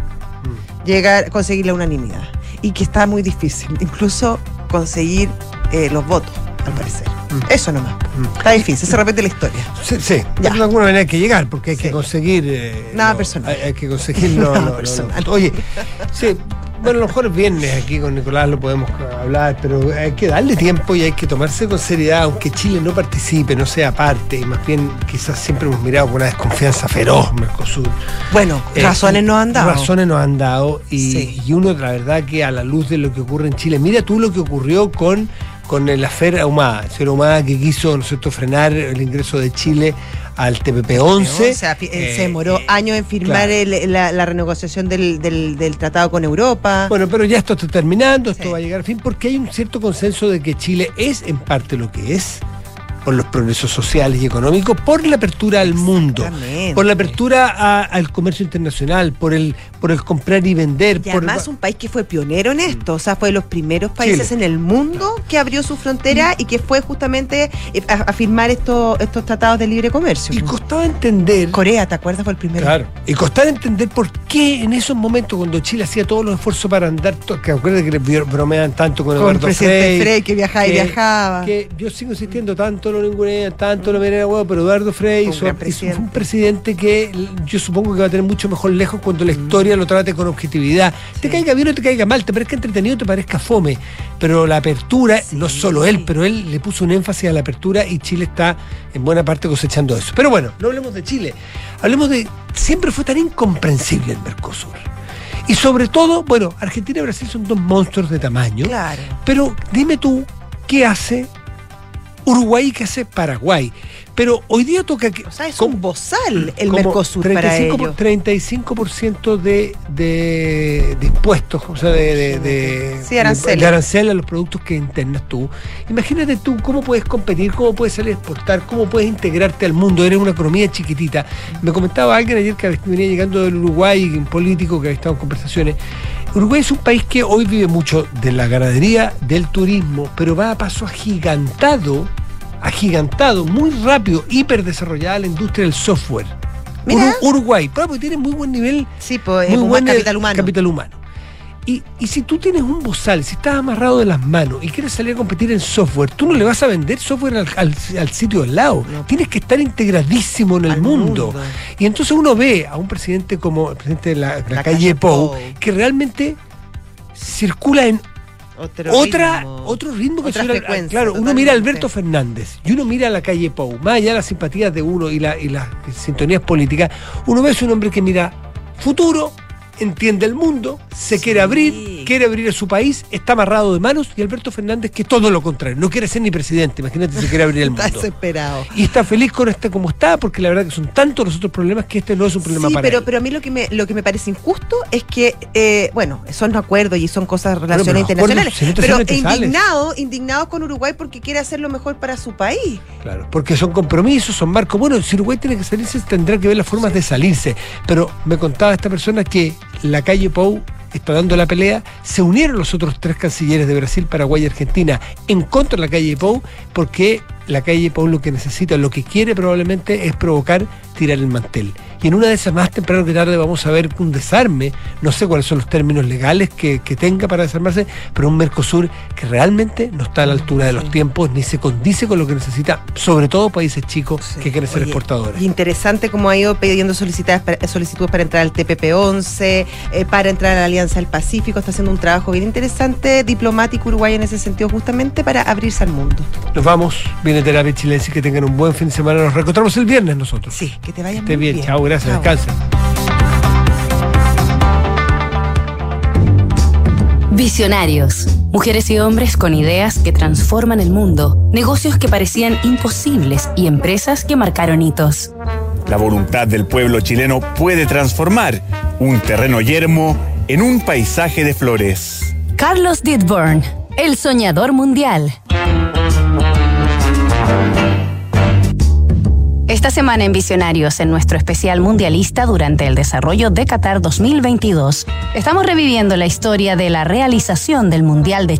Llegar conseguir la unanimidad y que está muy difícil, incluso conseguir eh, los votos, al parecer. Eso nomás. Está difícil, se repite la historia. Mm. Sí, sí, pero de alguna manera hay que llegar, porque hay que conseguir. eh, Nada personal. Hay, hay que conseguir. No, [laughs] Nada personal. Oye, [laughs] sí, bueno, a lo mejor el viernes aquí con Nicolás lo podemos hablar, pero hay que darle tiempo y hay que tomarse con seriedad, aunque Chile no participe, no sea parte, y más bien quizás siempre hemos mirado con una desconfianza feroz Mercosur. Bueno, Eh, razones nos han dado. Razones nos han dado y, Sí. y uno, la verdad, que a la luz de lo que ocurre en Chile, mira tú lo que ocurrió con, con el afer Ahumada, señor Ahumada que quiso, ¿no cierto?, frenar el ingreso de Chile al TPP-11. O sea, eh, Eh, se demoró años en firmar claro. el- la, la renegociación del, del- del tratado con Europa. Bueno, pero ya esto está terminando, esto va a llegar a fin, porque hay un cierto consenso de que Chile es en parte lo que es por los progresos sociales y económicos, por la apertura al mundo, por la apertura a- al comercio internacional, por el, por el comprar y vender. Y por- además un país que fue pionero en esto, o sea, fue de los primeros países Chile. en el mundo que abrió su frontera y que fue justamente eh, a, a firmar estos, estos tratados de libre comercio. Y costaba entender. Corea, ¿te acuerdas? Fue el primero. Claro. Y costaba entender por qué en esos momentos, cuando Chile hacía todos los esfuerzos para andar, que acuerdas que bromean tanto con, Con el Eduardo presidente Frei, Frei, que viajaba y viajaba. Que yo sigo insistiendo, tanto lo ningunean, tanto lo a huevo, pero Eduardo Frei Un hizo- gran hizo- presidente. fue un presidente que yo supongo que va a tener mucho mejor lejos cuando la historia lo trate con objetividad. Te caiga bien o te caiga mal, te parezca entretenido te parezca fome. Pero la apertura, no solo él, pero él le puso un énfasis a la apertura y Chile está en buena parte cosechando eso. Pero bueno, no hablemos de Chile. Hablemos de. Siempre fue tan incomprensible el Mercosur. Y sobre todo, bueno, Argentina y Brasil son dos monstruos de tamaño. Claro. Pero dime tú, ¿qué hace Uruguay y qué hace Paraguay? Pero hoy día toca que. O sea, es un bozal el Mercosur para 35 ellos. 35% de, de, de impuestos, o sea, de, de, de, Sí, arancel. de arancel a los productos que internas tú. Imagínate tú cómo puedes competir, cómo puedes salir a exportar, cómo puedes integrarte al mundo. Eres una economía chiquitita. Me comentaba alguien ayer que venía llegando del Uruguay, un político que había estado en conversaciones. Uruguay es un país que hoy vive mucho de la ganadería, del turismo, pero va a paso agigantado, agigantado, muy rápido, hiper desarrollada la industria del software. Mira. Uru- Uruguay, porque tiene muy buen nivel, Sí, pues, muy buen capital humano. capital humano. Y, y si tú tienes un bozal, si estás amarrado de las manos y quieres salir a competir en software, tú no le vas a vender software al, al- al sitio al lado. Tienes que estar integradísimo en el mundo. mundo. Y entonces uno ve a un presidente como el presidente de la, la La calle calle Pou, Pou. que realmente circula en Otro otra, ritmo. otro ritmo que Otra suena- claro uno mira a Alberto Fernández y uno mira a la calle Pou más allá de las simpatías de uno y, la- y las sintonías políticas uno ve a un hombre que mira futuro entiende el mundo se quiere abrir quiere abrir a su país está amarrado de manos y Alberto Fernández que es todo lo contrario no quiere ser ni presidente imagínate si quiere abrir el [laughs] Está mundo desesperado. y está feliz con este como está porque la verdad que son tantos los otros problemas que este no es un problema Sí, para pero, él. pero a mí lo que me, lo que me parece injusto es que, eh, bueno, son acuerdos y son cosas, relaciones internacionales, pero indignados, indignados con Uruguay porque quiere hacer lo mejor para su país. Claro, porque son compromisos, son marcos. Bueno, si Uruguay tiene que salirse, tendrá que ver las formas de salirse. Pero me contaba esta persona que la calle Pou está dando la pelea. Se unieron los otros tres cancilleres de Brasil, Paraguay y Argentina en contra de la calle Pou, porque la calle Pou lo que necesita, lo que quiere probablemente es provocar tirar el mantel. Y en una de esas más temprano que tarde vamos a ver un desarme, no sé cuáles son los términos legales que, que tenga para desarmarse, pero un Mercosur que realmente no está a la altura de los tiempos ni se condice con lo que necesita, sobre todo países chicos que quieren ser Oye, exportadores. Interesante cómo ha ido pidiendo solicitudes para, solicitudes para entrar al TPP-11, eh, para entrar a la Alianza del Pacífico. Está haciendo un trabajo bien interesante, diplomático Uruguay en ese sentido, justamente para abrirse al mundo. Nos vamos, viene terapia chilense, que tengan un buen fin de semana. Nos reencontramos el viernes nosotros. Sí, que te vaya Esté muy bien, bien. chao, gracias, Chao. descansen. Visionarios. Mujeres y hombres con ideas que transforman el mundo, negocios que parecían imposibles y empresas que marcaron hitos. La voluntad del pueblo chileno puede transformar un terreno yermo en un paisaje de flores. Carlos Didburn, el soñador mundial. Esta semana en Visionarios, en nuestro especial mundialista durante el desarrollo de Qatar 2022, estamos reviviendo la historia de la realización del Mundial de